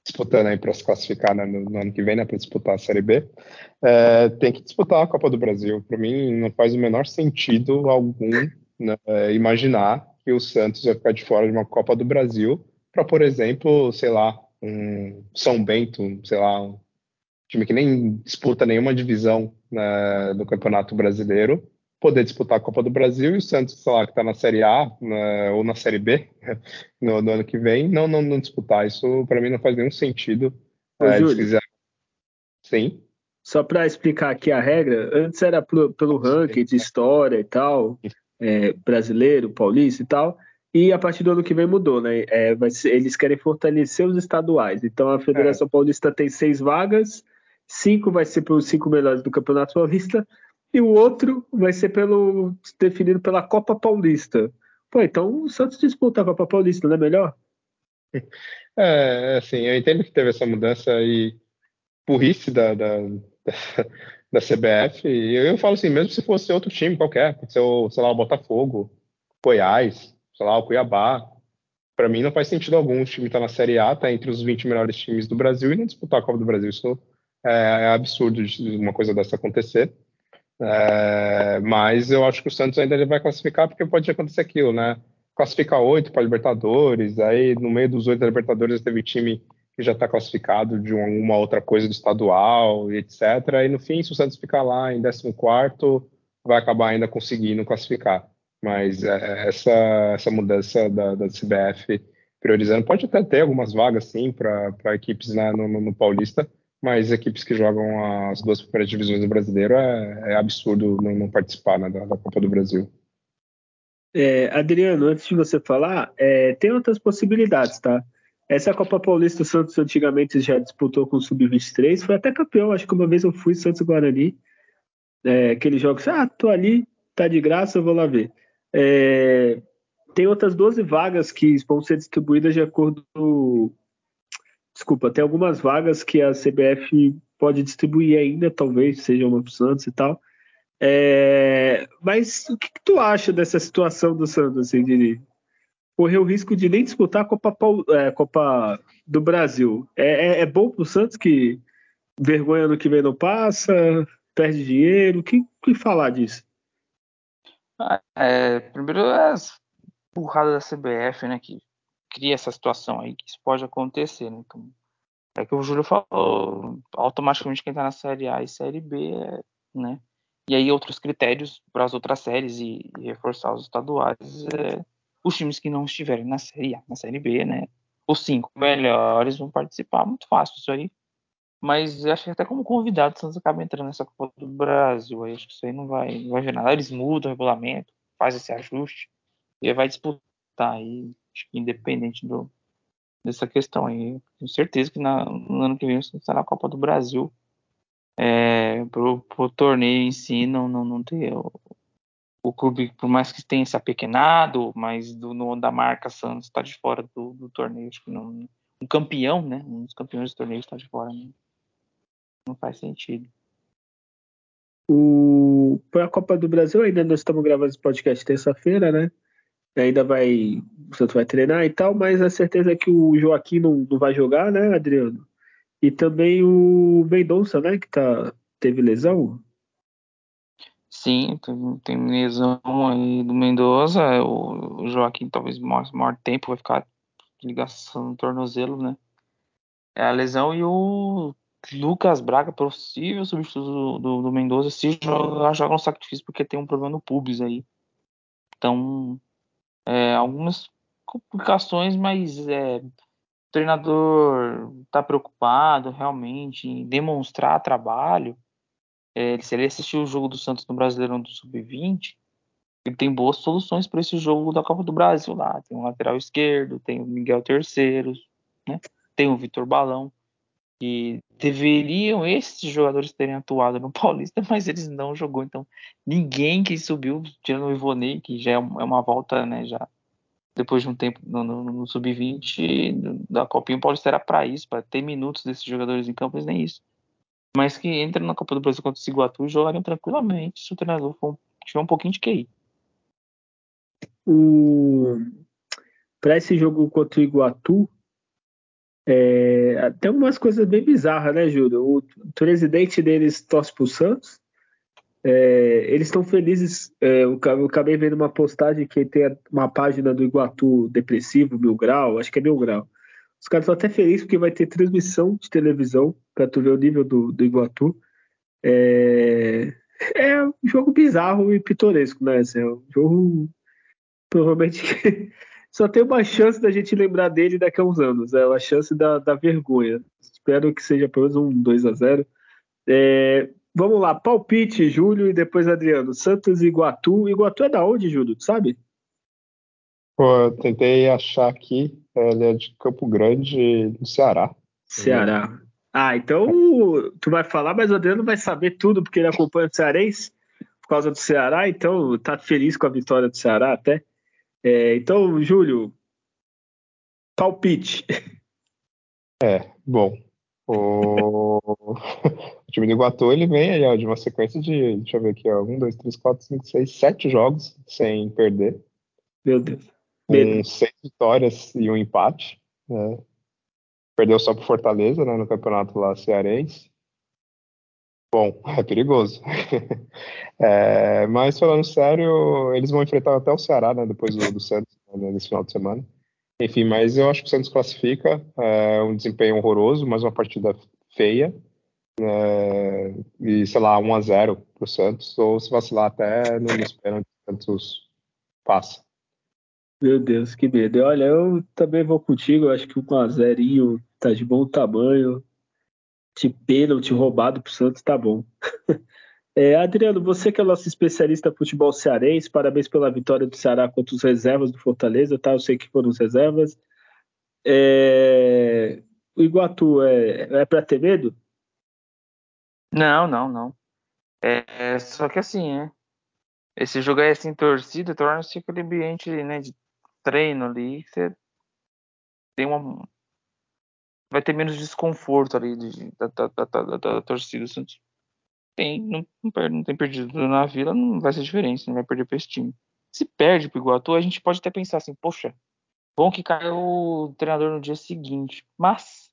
disputando aí para se classificar né, no, no, ano que vem, né, para disputar a Série B, é, tem que disputar a Copa do Brasil. Para mim, não faz o menor sentido algum né, imaginar que o Santos vai ficar de fora de uma Copa do Brasil para, por exemplo, sei lá, um São Bento, sei lá, um time que nem disputa nenhuma divisão né, do Campeonato Brasileiro, poder disputar a Copa do Brasil e o Santos, sei lá, que está na Série A né, ou na Série B no, no, ano que vem, não, não, não disputar. Isso para mim não faz nenhum sentido. Ô, é, Júlio, Sim. Só para explicar aqui a regra, antes era pelo, pelo ranking de história e tal, é, brasileiro, paulista e tal, e a partir do ano que vem mudou, né? É, ser, eles querem fortalecer os estaduais. Então a Federação é. Paulista tem seis vagas, cinco vai ser para os cinco melhores do Campeonato Paulista, e o outro vai ser pelo definido pela Copa Paulista. Pô, então o Santos disputa a Copa Paulista, não é melhor? É, assim, eu entendo que teve essa mudança e burrice da, da, da CBF. E eu, eu falo assim, mesmo se fosse outro time qualquer, pode ser, o, sei lá, o Botafogo, Goiás, sei lá, o Cuiabá. Para mim não faz sentido algum o time estar tá na Série A, tá entre os 20 melhores times do Brasil e não disputar a Copa do Brasil. Isso é, é absurdo uma coisa dessa acontecer. É, mas eu acho que o Santos ainda ele vai classificar porque pode acontecer aquilo, né? Classificar oito para Libertadores, aí no meio dos oito da Libertadores teve time que já está classificado de uma outra coisa do estadual, etc. E no fim, se o Santos ficar lá em 14, vai acabar ainda conseguindo classificar. Mas é, essa, essa mudança da, da CBF priorizando, pode até ter algumas vagas, sim, para equipes né, no, no Paulista, mas equipes que jogam as duas primeiras divisões do brasileiro é, é absurdo não, não participar né, da, da, Copa do Brasil. É, Adriano, antes de você falar, é, tem outras possibilidades, tá? Essa Copa Paulista o Santos antigamente já disputou com o Sub-23, foi até campeão, acho que uma vez eu fui Santos Guarani, é, aquele jogo, ah, tô ali, tá de graça, eu vou lá ver. É, tem outras 12 vagas que vão ser distribuídas de acordo Desculpa, tem algumas vagas que a CBF pode distribuir ainda, talvez seja uma para o Santos e tal. É, mas o que, que, tu acha dessa situação do Santos, assim, de correr o risco de nem disputar a Copa, é, Copa do Brasil? É, é, é bom para o Santos que vergonha no que vem não passa, perde dinheiro? O que, que falar disso? Ah, é, primeiro as burradas da CBF, né, que cria essa situação aí, que isso pode acontecer, né? Então, é que o Júlio falou, automaticamente quem tá na Série A e Série B, é, né? E aí outros critérios para as outras séries e, e, reforçar os estaduais, é, os times que não estiverem na Série A, na Série B, né? Os cinco melhores vão participar, muito fácil isso aí. Mas acho que até como convidado o Santos acaba entrando nessa Copa do Brasil. Aí acho que isso aí não vai, não vai ver nada. Eles mudam o regulamento, faz esse ajuste e vai disputar aí independente do, dessa questão aí. Tenho certeza que na, no ano que vem estará na Copa do Brasil. É, pro, pro torneio em si não, não, não ter o, o clube, por mais que tenha se apequenado, mas do, no, da marca Santos está de fora do, do torneio. Acho que não, um campeão, né? Um dos campeões do torneio está de fora. Né? não faz sentido. O... Para a Copa do Brasil, ainda nós estamos gravando esse podcast terça-feira, né? Ainda vai. O Santos vai treinar e tal, mas a certeza é que o Joaquim não, não vai jogar, né, Adriano? E também o Mendonça, né? Que tá, teve lesão. Sim, tem, lesão aí do Mendoza. O, Joaquim talvez maior, maior tempo vai ficar ligação no tornozelo, né? É a lesão e o Lucas Braga, possível substituto do, do, Mendoza, se joga, joga no sacrifício porque tem um problema no pubis aí. Então, é, algumas complicações, mas é, o treinador está preocupado realmente em demonstrar trabalho. É, se ele assistiu o jogo do Santos no Brasileirão do Sub-20, ele tem boas soluções para esse jogo da Copa do Brasil lá. Tem um lateral esquerdo, tem o Miguel Terceiros, né? tem o Vitor Balão que deveriam esses jogadores terem atuado no Paulista, mas eles não jogou. Então, ninguém que subiu, tirando o Ivonei, que já é, é uma volta, né, já depois de um tempo no, no, no sub-20 da Copinha Paulista era para isso, para ter minutos desses jogadores em campo, mas nem isso. Mas que entram na Copa do Brasil contra o Ciguatu e jogariam tranquilamente se o treinador for, tiver um pouquinho de QI. O... Para esse jogo contra o Iguatu, é, tem umas coisas bem bizarras, né, Júlio? O presidente deles torce pro Santos. É, eles estão felizes. É, eu, acabei vendo uma postagem que tem uma página do Iguatu Depressivo, Mil Grau, acho que é Mil Grau. Os caras estão até felizes porque vai ter transmissão de televisão para tu ver o nível do, do Iguatu. É, é um jogo bizarro e pitoresco, né? Assim, é um jogo provavelmente só tem uma chance da gente lembrar dele daqui a uns anos, é a chance da, da vergonha. Espero que seja pelo menos um 2 a 0 é, Vamos lá, palpite, Júlio e depois Adriano. Santos e Iguatu. Iguatu é da onde, Júlio? Tu sabe? Pô, eu tentei achar aqui, ele é de Campo Grande, no Ceará. Ceará. Ah, então tu vai falar, mas o Adriano vai saber tudo, porque ele acompanha o Cearense por causa do Ceará, então tá feliz com a vitória do Ceará até. É, então, Júlio, palpite. É, bom. O, o time do Iguatu ele vem aí, ó, de uma sequência de, deixa eu ver aqui, ó, um, dois, três, quatro, cinco, seis, sete jogos sem perder. Meu Deus. Com seis vitórias e um empate. Né? Perdeu só pro Fortaleza, né, no campeonato lá cearense. Bom, é perigoso. é, mas falando sério, eles vão enfrentar até o Ceará, né, depois do, do Santos, né, nesse final de semana. Enfim, mas eu acho que o Santos classifica, é um desempenho horroroso, mas uma partida feia. É, e, sei lá, 1 a 0 pro Santos, ou se vacilar até no, nos pênaltis, o Santos passa. Meu Deus, que medo. Olha, eu também vou contigo, eu acho que o 1x0 tá de bom tamanho de pênalti roubado pro Santos, tá bom. É, Adriano, você que é nosso especialista em futebol cearense, parabéns pela vitória do Ceará contra os reservas do Fortaleza, tá? Eu sei que foram os reservas. É... O Iguatu é, é para ter medo? Não, não, não. É, só que assim, né? Esse jogo é assim, torcida, torna-se aquele ambiente né, de treino ali, você tem uma, vai ter menos desconforto ali de, da, da, da, da, da torcida. Santos tem, não, não, tem perdido na vila, não vai ser diferente, não vai perder para esse time. Se perde pro Iguatu, a gente pode até pensar assim, poxa, bom que caiu o treinador no dia seguinte. Mas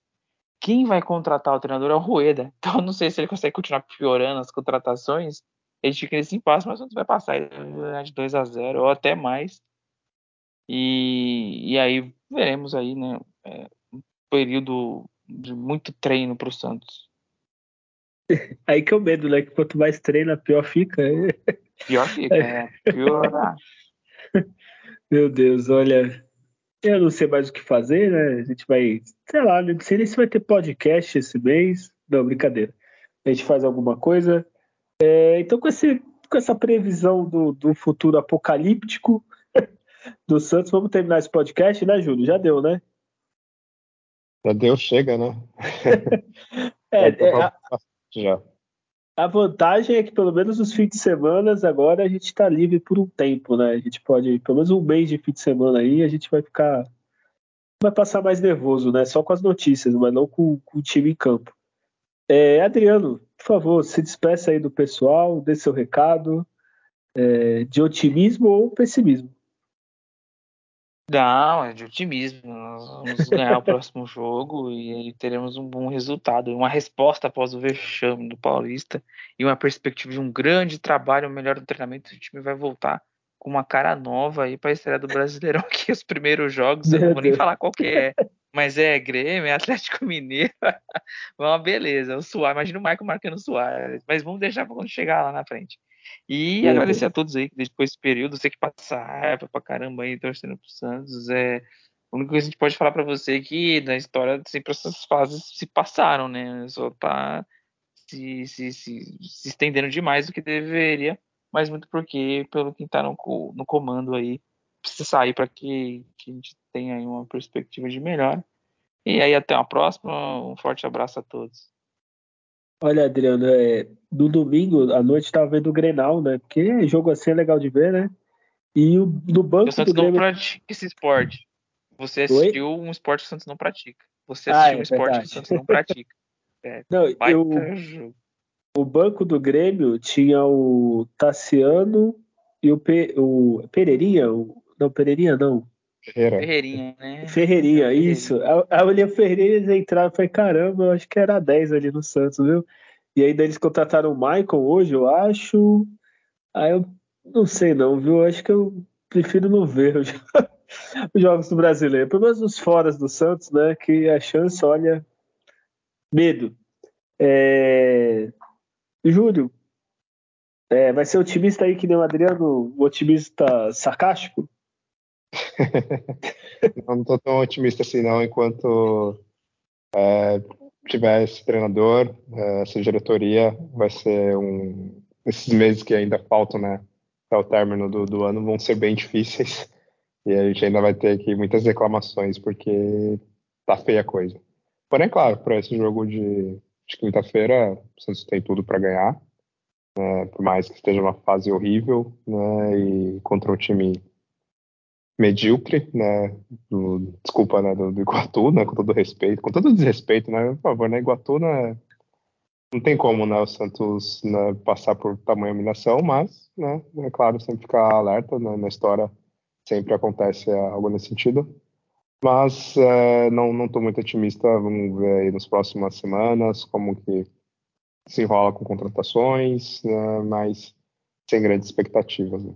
quem vai contratar o treinador é o Rueda. Então não sei se ele consegue continuar piorando as contratações. Gente fica nesse impasse, mas o Santos vai passar de 2 a 0 ou até mais. E, e aí veremos aí, né? É, período de muito treino para o Santos. Aí que é o medo, né? Que quanto mais treina, pior fica. Pior fica, é. Pior. Meu Deus, olha. Eu não sei mais o que fazer, né? A gente vai. Sei lá, não sei nem se vai ter podcast esse mês. Não, brincadeira. A gente faz alguma coisa. É, então, com, esse, com essa previsão do, do futuro apocalíptico do Santos, vamos terminar esse podcast, né, Júlio? Já deu, né? Já deu, chega, né? é, é a, já. a vantagem é que pelo menos os fins de semana agora a gente está livre por um tempo, né? A gente pode, pelo menos um mês de fim de semana aí, a gente vai ficar. Vai passar mais nervoso, né? Só com as notícias, mas não com, com o time em campo. É, Adriano, por favor, se despeça aí do pessoal, dê seu recado é, de otimismo ou pessimismo. Não, é de otimismo. Nós vamos ganhar o próximo jogo e teremos um bom resultado. Uma resposta após o vexame do Paulista e uma perspectiva de um grande trabalho, um melhor treinamento. O time vai voltar com uma cara nova aí para a estreia do Brasileirão, que os primeiros jogos, eu não vou nem falar qual que é, mas é Grêmio, é Atlético Mineiro, uma beleza, o Suárez, imagina o Marco marcando o Suárez, mas vamos deixar para quando chegar lá na frente. E uhum. agradecer a todos aí que depois desse período, sei que passa raiva pra caramba aí torcendo pro Santos, é a única coisa que a gente pode falar para você é que na história sempre essas fases se passaram, né? Só tá se, se, se, se estendendo demais do que deveria mas muito porque, pelo que está no, no comando aí, precisa sair para que, que, a gente tenha aí uma perspectiva de melhor. E aí, até uma próxima. Um forte abraço a todos. Olha, Adriano, é, no domingo à noite estava vendo o Grenal, né? Porque jogo assim é legal de ver, né? E o, no banco o Santos do Grêmio... não pratica esse esporte. Você assistiu Oi? um esporte que o Santos não pratica. Você assistiu ah, é, um esporte verdade. que o Santos não pratica. É, não, eu, o banco do Grêmio tinha o Tassiano e o, Pe, o Pereirinha, o, não, Pereirinha não. Ferreira. Ferreirinha, né? Ferreirinha, isso. A, a William Ferreira entraram e falei, caramba, eu acho que era 10 ali no Santos, viu? E ainda eles contrataram o Michael hoje, eu acho. Aí eu não sei não, viu? Eu acho que eu prefiro não ver os jogos do brasileiro. Pelo menos os foras do Santos, né? Que a chance, olha, medo. É... Júlio, é, vai ser otimista aí que nem o Adriano, o otimista sarcástico? não, tô tão otimista assim não, enquanto é, tiver esse treinador, é, essa diretoria, vai ser um... Esses meses que ainda faltam, né, até o término do, do ano, vão ser bem difíceis. E a gente ainda vai ter aqui muitas reclamações, porque tá feia a coisa. Porém, claro, para esse jogo de, de quinta-feira, o Santos tem tudo para ganhar, né, por mais que esteja uma fase horrível, né, e contra um time medíocre, né, do, desculpa, né, do, do, Iguatu, né, com todo respeito, com todo desrespeito, né, por favor, né, Iguatu, né, não tem como, né, o Santos né, passar por tamanha humilhação, mas, né, é claro, sempre ficar alerta, né, na história sempre acontece algo nesse sentido. Mas é, não estou muito otimista. Vamos ver aí nas próximas semanas como que se enrola com contratações, né, mas sem grandes expectativas. Né.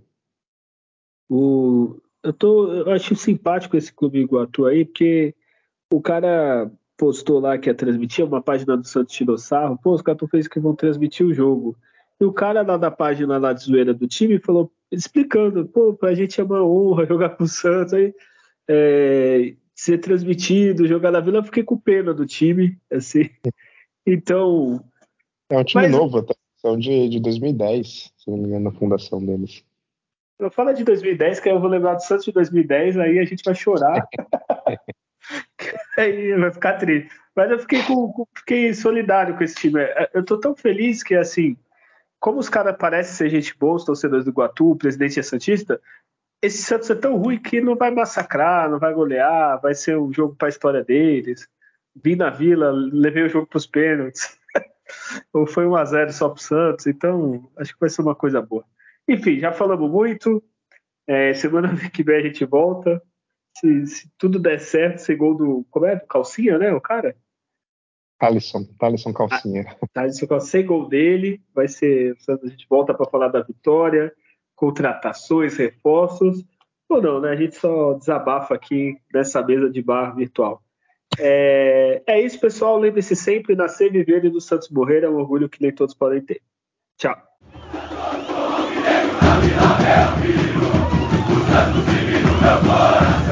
O, eu, tô, eu acho simpático esse Clube Iguatu aí, porque o cara postou lá que ia transmitir uma página do Santos Tirosarro, pô, os caras fez que vão transmitir o jogo. E o cara lá da página lá de zoeira do time falou, explicando, pô, pra gente é uma honra jogar com o Santos. Aí é, ser transmitido, jogar na Vila, eu fiquei com pena do time, assim. Então. É um time mas, novo, tá? São de, de 2010, se não me engano, na fundação deles. Eu falo de 2010, que eu vou lembrar do Santos de 2010, aí a gente vai chorar. aí vai ficar triste. Mas eu fiquei, com, fiquei solidário com esse time. Eu tô tão feliz que, assim, como os caras parecem ser gente boa, os torcedores do Guatu, o presidente é Santista, esse Santos é tão ruim que não vai massacrar, não vai golear, vai ser um jogo para a história deles. Vim na Vila, levei o jogo para os pênaltis. Ou foi 1 a 0 só para o Santos, então acho que vai ser uma coisa boa. Enfim, já falamos muito. É, semana que vem a gente volta. Se, se, tudo der certo, ser gol do. Como é? Calcinha, né? O cara? Alisson, Alisson Calcinha. Ah, Calcinha, sem gol dele. Vai ser. A gente volta para falar da vitória contratações, reforços, ou não, né? A gente só desabafa aqui nessa mesa de bar virtual. É, é isso, pessoal. Lembre-se sempre, nascer, viver e do Santos morrer é um orgulho que nem todos podem ter. Tchau é amigo, o santo divino.